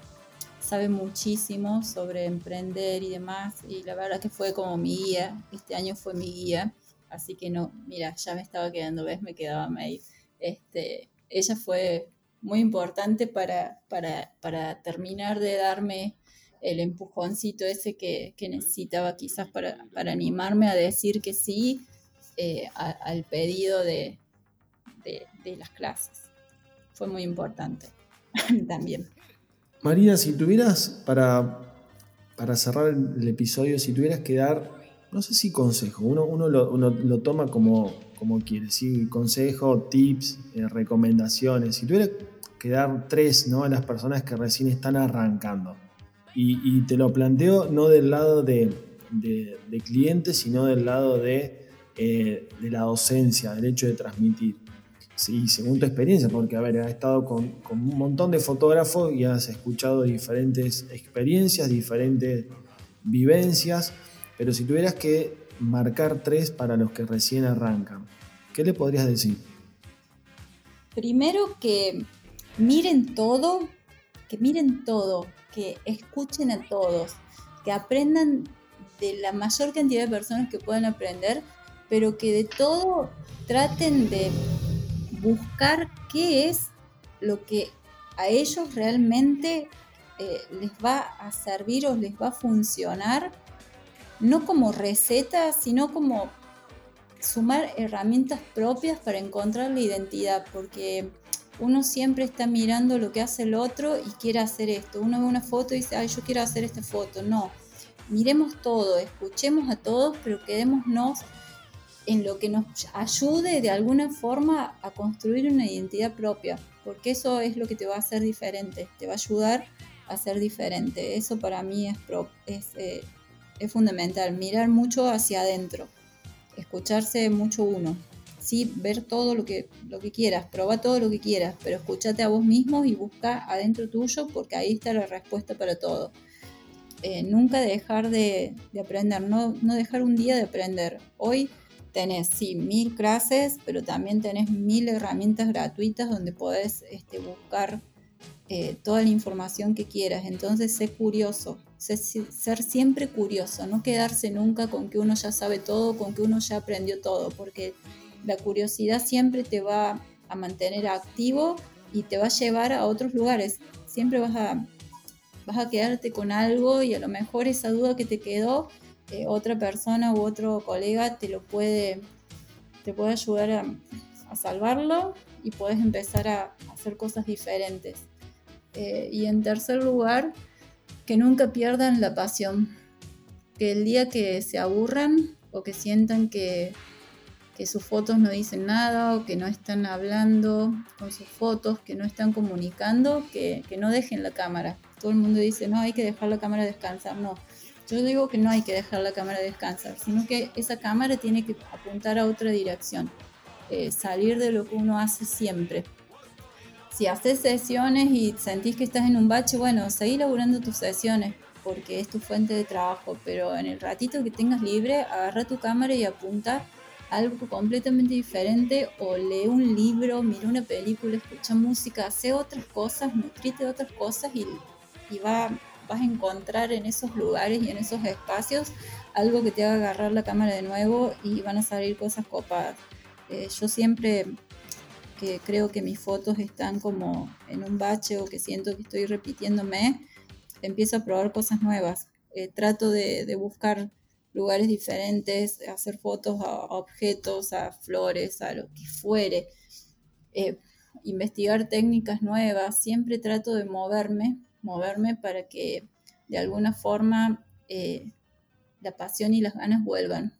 sabe muchísimo sobre emprender y demás, y la verdad que fue como mi guía, este año fue mi guía, así que no, mira, ya me estaba quedando, ves, me quedaba May. Este, ella fue muy importante para, para, terminar de darme el empujoncito ese que, necesitaba quizás para, animarme a decir que sí eh, al pedido de, de las clases. Fue muy importante también. Marina, si tuvieras, para, para cerrar el episodio, si tuvieras que dar, no sé si consejo, uno, uno, lo, toma como, como quiere, ¿sí? consejo, tips, eh, recomendaciones, si tuvieras que dar tres ¿no? a las personas que recién están arrancando, y, te lo planteo no del lado de, de, cliente, sino del lado de, eh, de la docencia, del hecho de transmitir. Sí, según tu experiencia, porque a ver, has estado con, un montón de fotógrafos y has escuchado diferentes experiencias, diferentes vivencias, pero si tuvieras que marcar tres para los que recién arrancan, ¿qué le podrías decir? Primero que miren todo, que miren todo, que escuchen a todos, que aprendan de la mayor cantidad de personas que puedan aprender, pero que de todo traten de buscar qué es lo que a ellos realmente eh, les va a servir o les va a funcionar, no como receta, sino como sumar herramientas propias para encontrar la identidad, porque uno siempre está mirando lo que hace el otro y quiere hacer esto. Uno ve una foto y dice, ay, yo quiero hacer esta foto. No, miremos todo, escuchemos a todos, pero quedémonos en lo que nos ayude de alguna forma a construir una identidad propia, porque eso es lo que te va a hacer diferente, te va a ayudar a ser diferente. Eso para mí es, es, eh, es fundamental, mirar mucho hacia adentro, escucharse mucho uno. Sí, ver todo lo que, lo que quieras, proba todo lo que quieras, pero escúchate a vos mismo y busca adentro tuyo porque ahí está la respuesta para todo. Eh, nunca dejar de, de aprender, no, no dejar un día de aprender. Hoy tenés, sí, mil clases, pero también tenés mil herramientas gratuitas donde podés este, buscar eh, toda la información que quieras. Entonces, sé curioso, sé, ser siempre curioso, no quedarse nunca con que uno ya sabe todo, con que uno ya aprendió todo, porque la curiosidad siempre te va a mantener activo y te va a llevar a otros lugares. Siempre vas a, vas a quedarte con algo y a lo mejor esa duda que te quedó eh, otra persona u otro colega te lo puede, te puede ayudar a, salvarlo y puedes empezar a hacer cosas diferentes. Eh, y en tercer lugar, que nunca pierdan la pasión. Que el día que se aburran o que sientan que, que sus fotos no dicen nada o que no están hablando con sus fotos, que no están comunicando, que, que no dejen la cámara. Todo el mundo dice, no, hay que dejar la cámara descansar. No, yo digo que no hay que dejar la cámara descansar, sino que esa cámara tiene que apuntar a otra dirección, eh, salir de lo que uno hace siempre. Si haces sesiones y sentís que estás en un bache, bueno, seguí laburando tus sesiones porque es tu fuente de trabajo, pero en el ratito que tengas libre, agarra tu cámara y apunta algo completamente diferente o lee un libro, mira una película, escucha música, hace otras cosas, nutrite otras cosas y va vas a encontrar en esos lugares y en esos espacios algo que te haga agarrar la cámara de nuevo y van a salir cosas copadas. Eh, yo siempre que creo que mis fotos están como en un bache o que siento que estoy repitiéndome, empiezo a probar cosas nuevas. Eh, trato de, buscar lugares diferentes, hacer fotos a, objetos, a flores, a lo que fuere. Eh, investigar técnicas nuevas, siempre trato de moverme moverme para que de alguna forma eh, la pasión y las ganas vuelvan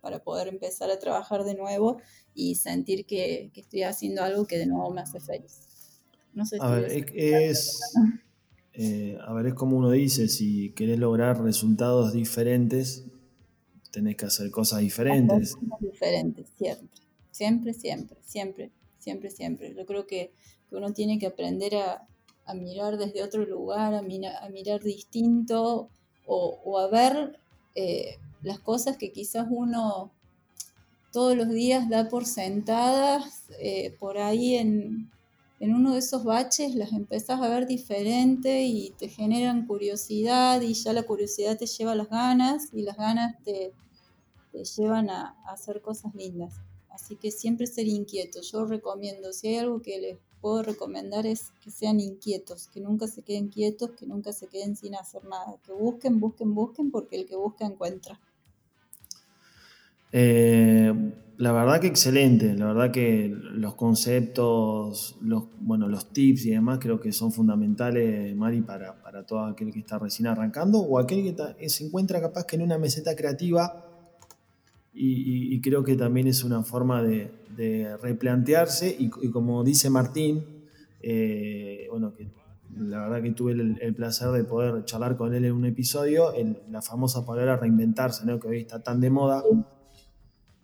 para poder empezar a trabajar de nuevo y sentir que, estoy haciendo algo que de nuevo me hace feliz. No sé a, ver, es, eh, a ver, es como uno dice, si querés lograr resultados diferentes, tenés que hacer cosas diferentes. diferentes, siempre, siempre, siempre, siempre. siempre, siempre. Yo creo que, uno tiene que aprender a, mirar desde otro lugar, a, mirar distinto o, a ver eh, las cosas que quizás uno todos los días da por sentadas, eh, por ahí en, en uno de esos baches las empezás a ver diferente y te generan curiosidad y ya la curiosidad te lleva a las ganas y las ganas te, llevan a, hacer cosas lindas. Así que siempre ser inquietos. Yo recomiendo, si hay algo que les puedo recomendar es que sean inquietos, que nunca se queden quietos, que nunca se queden sin hacer nada, que busquen, busquen, busquen, porque el que busca encuentra. Eh, la verdad que excelente, la verdad que los conceptos, los, bueno, los tips y demás creo que son fundamentales, Mari, para, para todo aquel que está recién arrancando o aquel que se encuentra capaz que en una meseta creativa y, creo que también es una forma de, replantearse y, como dice Martín, eh, bueno, que la verdad que tuve el, placer de poder charlar con él en un episodio, la famosa palabra reinventarse, ¿no? que hoy está tan de moda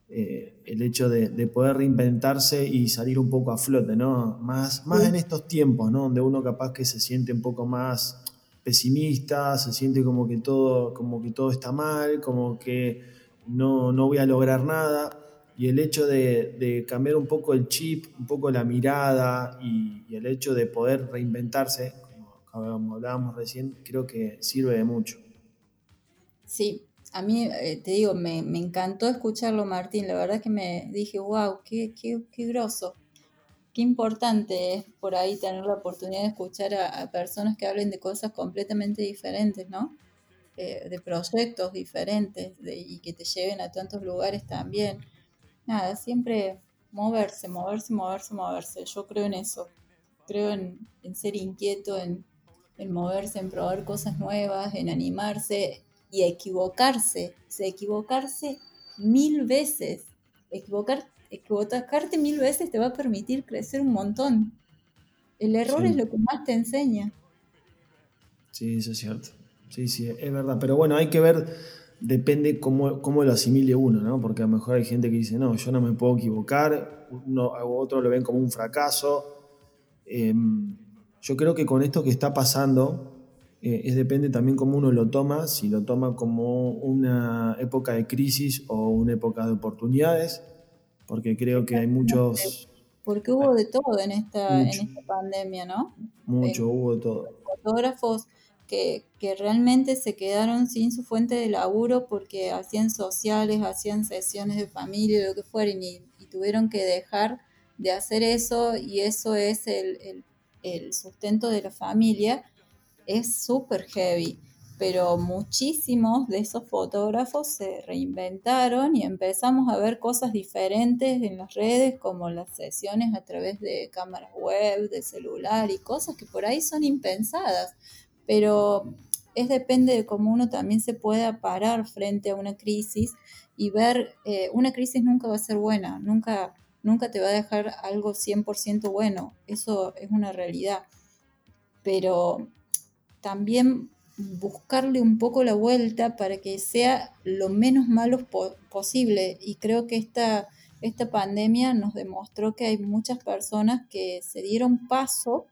eh, el hecho de, poder reinventarse y salir un poco a flote, ¿no? Más, más en estos tiempos, ¿no? Donde uno capaz que se siente un poco más pesimista, se siente como que todo, como que todo está mal, como que no, voy a lograr nada. Y el hecho de, cambiar un poco el chip, un poco la mirada y, el hecho de poder reinventarse, como hablábamos recién, creo que sirve de mucho. Sí, a mí, eh, te digo, me, encantó escucharlo, Martín. La verdad que me dije, wow, qué, qué, qué grosso. Qué importante es por ahí tener la oportunidad de escuchar a, personas que hablen de cosas completamente diferentes, ¿no? Eh, de proyectos diferentes y que te lleven a tantos lugares también. Nada, siempre moverse, moverse, moverse, moverse. Yo creo en eso. Creo en, ser inquieto, en, en moverse, en probar cosas nuevas, en animarse, y equivocarse, equivocarse mil veces. Equivocar, equivocarte mil veces te va a permitir crecer un montón. El error es lo que más te enseña. Sí, eso es cierto. Sí, sí, es verdad. Pero bueno, hay que ver, depende cómo, cómo lo asimile uno, ¿no? Porque a lo mejor hay gente que dice, no, yo no me puedo equivocar, uno, otro lo ven como un fracaso. Em, yo creo que con esto que está pasando, eh, es depende también cómo uno lo toma, si lo toma como una época de crisis o una época de oportunidades, porque creo que hay muchos... Porque hubo de todo en esta, en esta pandemia, ¿no? Mucho, eh, hubo de todo. Fotógrafos que, realmente se quedaron sin su fuente de laburo porque hacían sociales, hacían sesiones de familia, lo que fueran, y, tuvieron que dejar de hacer eso, y eso es el, el, el sustento de la familia. Es súper heavy, pero muchísimos de esos fotógrafos se reinventaron y empezamos a ver cosas diferentes en las redes, como las sesiones a través de cámaras web, de celular y cosas que por ahí son impensadas, pero es depende de cómo uno también se pueda parar frente a una crisis y ver, eh, una crisis nunca va a ser buena, nunca, nunca te va a dejar algo 100% bueno, eso es una realidad, pero también buscarle un poco la vuelta para que sea lo menos malo posible. Y creo que esta, esta pandemia nos demostró que hay muchas personas que se dieron paso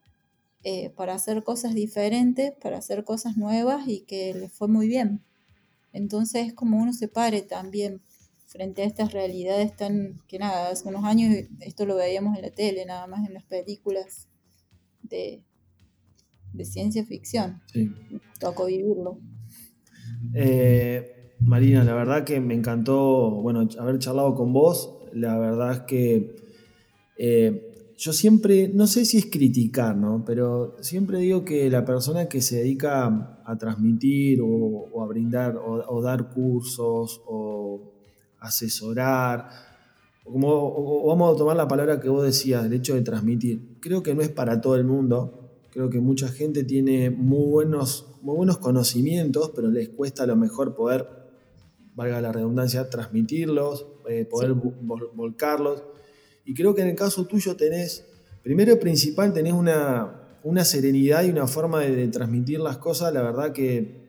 eh, para hacer cosas diferentes, para hacer cosas nuevas y que les fue muy bien. Entonces es como uno se pare también frente a estas realidades tan que nada, hace unos años esto lo veíamos en la tele, nada más en las películas de, de ciencia ficción. Sí. Tocó vivirlo. Eh, Marina, la verdad que me encantó, bueno, haber charlado con vos. La verdad es que eh, yo siempre, no sé si es criticar, ¿no? Pero siempre digo que la persona que se dedica a, transmitir o, a brindar o, dar cursos o asesorar, como, vamos a tomar la palabra que vos decías, el hecho de transmitir, creo que no es para todo el mundo Creo que mucha gente tiene muy buenos, muy buenos conocimientos, pero les cuesta a lo mejor poder, valga la redundancia, transmitirlos, eh, poder volcarlos. Y creo que en el caso tuyo tenés, primero y principal, tenés una, una serenidad y una forma de, transmitir las cosas, la verdad que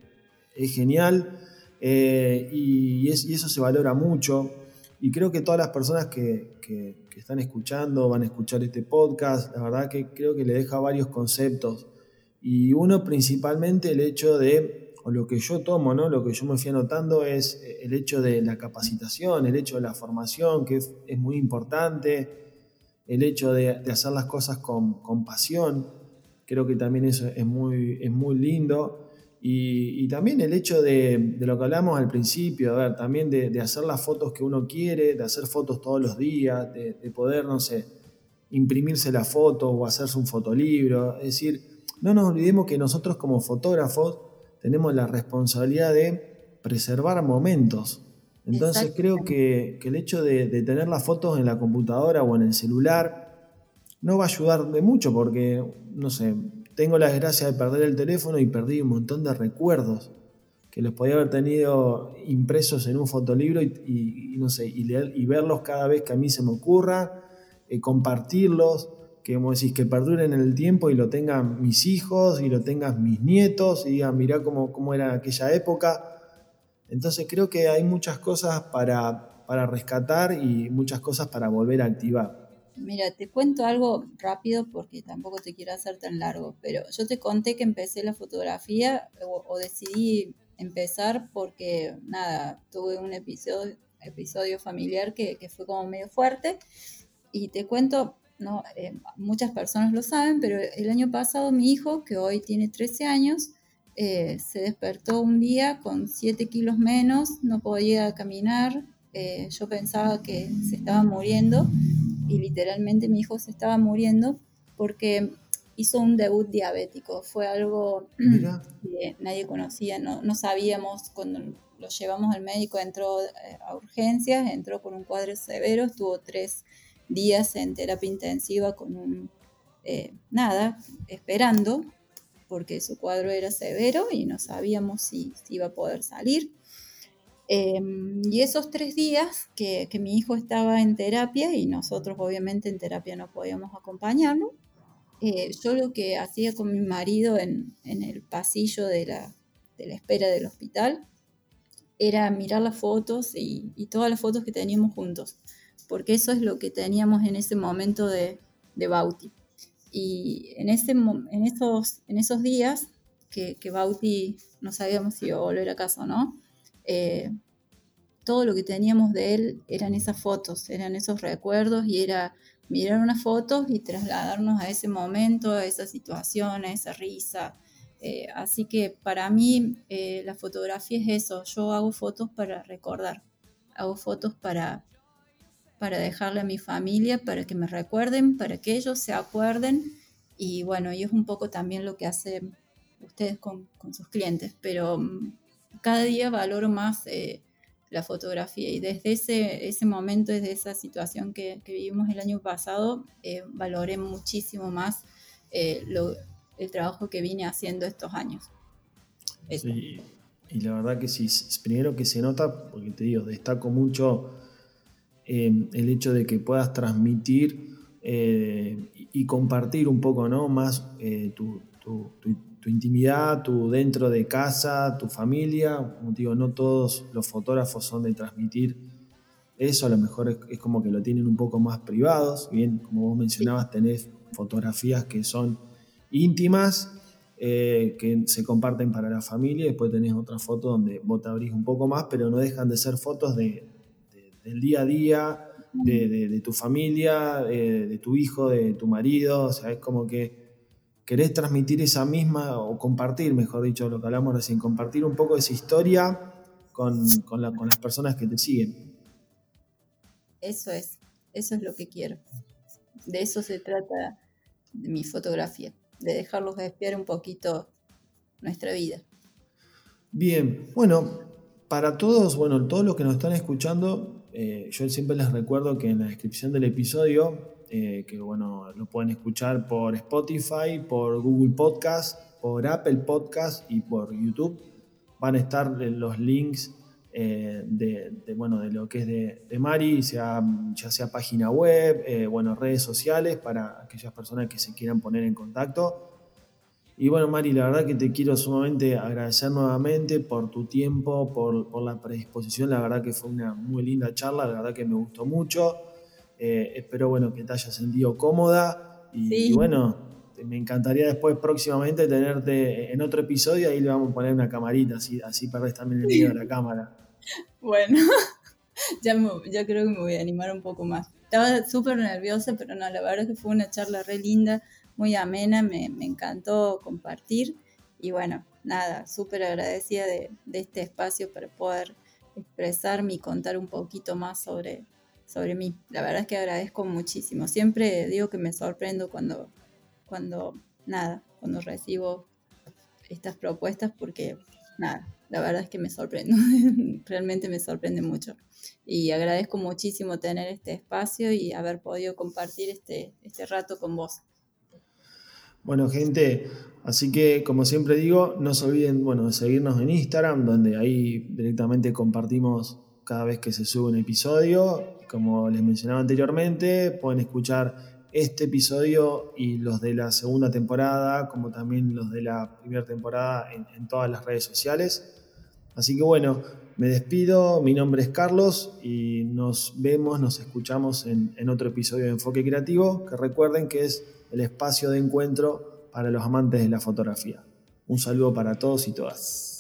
es genial eh, y, eso se valora mucho. Y creo que todas las personas que, que, están escuchando van a escuchar este podcast, la verdad que creo que le deja varios conceptos. Y uno principalmente el hecho de, o lo que yo tomo, ¿no? lo que yo me fui anotando es el hecho de la capacitación, el hecho de la formación, que es, muy importante, el hecho de, de hacer las cosas con, con, pasión, creo que también eso es muy, es muy lindo. Y, también el hecho de, lo que hablamos al principio, a ver, también de, hacer las fotos que uno quiere, de hacer fotos todos los días, de, poder, no sé, imprimirse la foto o hacerse un fotolibro. Es decir, no nos olvidemos que nosotros como fotógrafos tenemos la responsabilidad de preservar momentos. Entonces creo que, que, el hecho de, tener las fotos en la computadora o en el celular no va a ayudar de mucho porque, no sé, tengo la desgracia de perder el teléfono y perdí un montón de recuerdos que los podía haber tenido impresos en un fotolibro y, no sé, y, leer, y verlos cada vez que a mí se me ocurra, eh, compartirlos, que como decís, que perduren en el tiempo y lo tengan mis hijos y lo tengan mis nietos y digan, mirá cómo, cómo era aquella época. Entonces creo que hay muchas cosas para, para rescatar y muchas cosas para volver a activar. Mira, te cuento algo rápido porque tampoco te quiero hacer tan largo, pero yo te conté que empecé la fotografía o, decidí empezar porque, nada, tuve un episodio, episodio familiar que, fue como medio fuerte y te cuento, no, eh, muchas personas lo saben, pero el año pasado mi hijo, que hoy tiene 13 años, eh, se despertó un día con 7 kilos menos, no podía caminar, eh, yo pensaba que se estaba muriendo y literalmente mi hijo se estaba muriendo porque hizo un debut diabético. Fue algo que nadie conocía, no, no, sabíamos. Cuando lo llevamos al médico entró eh, a urgencias, entró con un cuadro severo, estuvo tres días en terapia intensiva con un, eh, nada, esperando, porque su cuadro era severo y no sabíamos si, iba a poder salir. Em, y esos tres días que, mi hijo estaba en terapia y nosotros obviamente en terapia no podíamos acompañarlo, eh, yo lo que hacía con mi marido en, el pasillo de la, espera del hospital era mirar las fotos y, todas las fotos que teníamos juntos, porque eso es lo que teníamos en ese momento de, de Bauti. Y en, ese, en, esos, en esos días que, que Bauti no sabíamos si iba a volver a casa o no, eh, todo lo que teníamos de él eran esas fotos, eran esos recuerdos y era mirar unas fotos y trasladarnos a ese momento, a esa situación, a esa risa. Eh, así que para mí eh, la fotografía es eso, yo hago fotos para recordar, hago fotos para, para dejarle a mi familia, para que me recuerden, para que ellos se acuerden. Y bueno, y es un poco también lo que hacen ustedes con, con sus clientes, pero mm, cada día valoro más eh, la fotografía. Y desde ese, ese momento, desde esa situación que, vivimos el año pasado, eh, valoré muchísimo más eh, el trabajo que vine haciendo estos años. Sí, y la verdad que sí, primero que se nota, porque te digo, destaco mucho el hecho de que puedas transmitir y compartir un poco ¿no? más tu, tu, intimidad, tu dentro de casa, tu familia. Digo, no todos los fotógrafos son de transmitir eso, a lo mejor es, como que lo tienen un poco más privados. Bien, como vos mencionabas, tenés fotografías que son íntimas, eh, que se comparten para la familia, después tenés otra foto donde vos te abrís un poco más, pero no dejan de ser fotos de, del día a día, de, tu familia, de, tu hijo, de tu marido, o sea, es como que querés transmitir esa misma, o compartir, mejor dicho, lo que hablamos recién, compartir un poco esa historia con, las personas que te siguen. Eso es, eso es lo que quiero. De eso se trata mi fotografía, de dejarlos espiar un poquito nuestra vida. Bien, bueno, para todos, bueno, todos los que nos están escuchando, eh, yo siempre les recuerdo que en la descripción del episodio eh, que bueno, lo pueden escuchar por Spotify, por Google Podcast, por Apple Podcast y por YouTube. Van a estar los links eh, de, bueno, de lo que es de, Mari, sea, ya sea página web, bueno, redes sociales para aquellas personas que se quieran poner en contacto. Y bueno, Mari, la verdad que te quiero sumamente agradecer nuevamente por tu tiempo, por, la predisposición. La verdad que fue una muy linda charla, la verdad que me gustó mucho. Eh, espero bueno, que te hayas sentido cómoda. Y, bueno, me encantaría después próximamente tenerte en otro episodio. Ahí le vamos a poner una camarita, así, así perdés también el video de la cámara. Bueno, ya, ya creo que me voy a animar un poco más. Estaba súper nerviosa, pero no, la verdad que fue una charla re linda muy amena, me, encantó compartir y bueno, nada, súper agradecida de, este espacio para poder expresarme y contar un poquito más sobre, sobre mí. La verdad es que agradezco muchísimo. Siempre digo que me sorprendo cuando, cuando, nada, cuando recibo estas propuestas porque, nada, la verdad es que me sorprendo, realmente me sorprende mucho. Y agradezco muchísimo tener este espacio y haber podido compartir este, este rato con vos. Bueno, gente, así que como siempre digo, no se olviden bueno, de seguirnos en Instagram, donde ahí directamente compartimos cada vez que se sube un episodio. Como les mencionaba anteriormente, pueden escuchar este episodio y los de la segunda temporada, como también los de la primera temporada en, todas las redes sociales. Así que bueno, me despido, mi nombre es Carlos y nos vemos, nos escuchamos en, en otro episodio de Enfoque Creativo, que recuerden que es el espacio de encuentro para los amantes de la fotografía. Un saludo para todos y todas.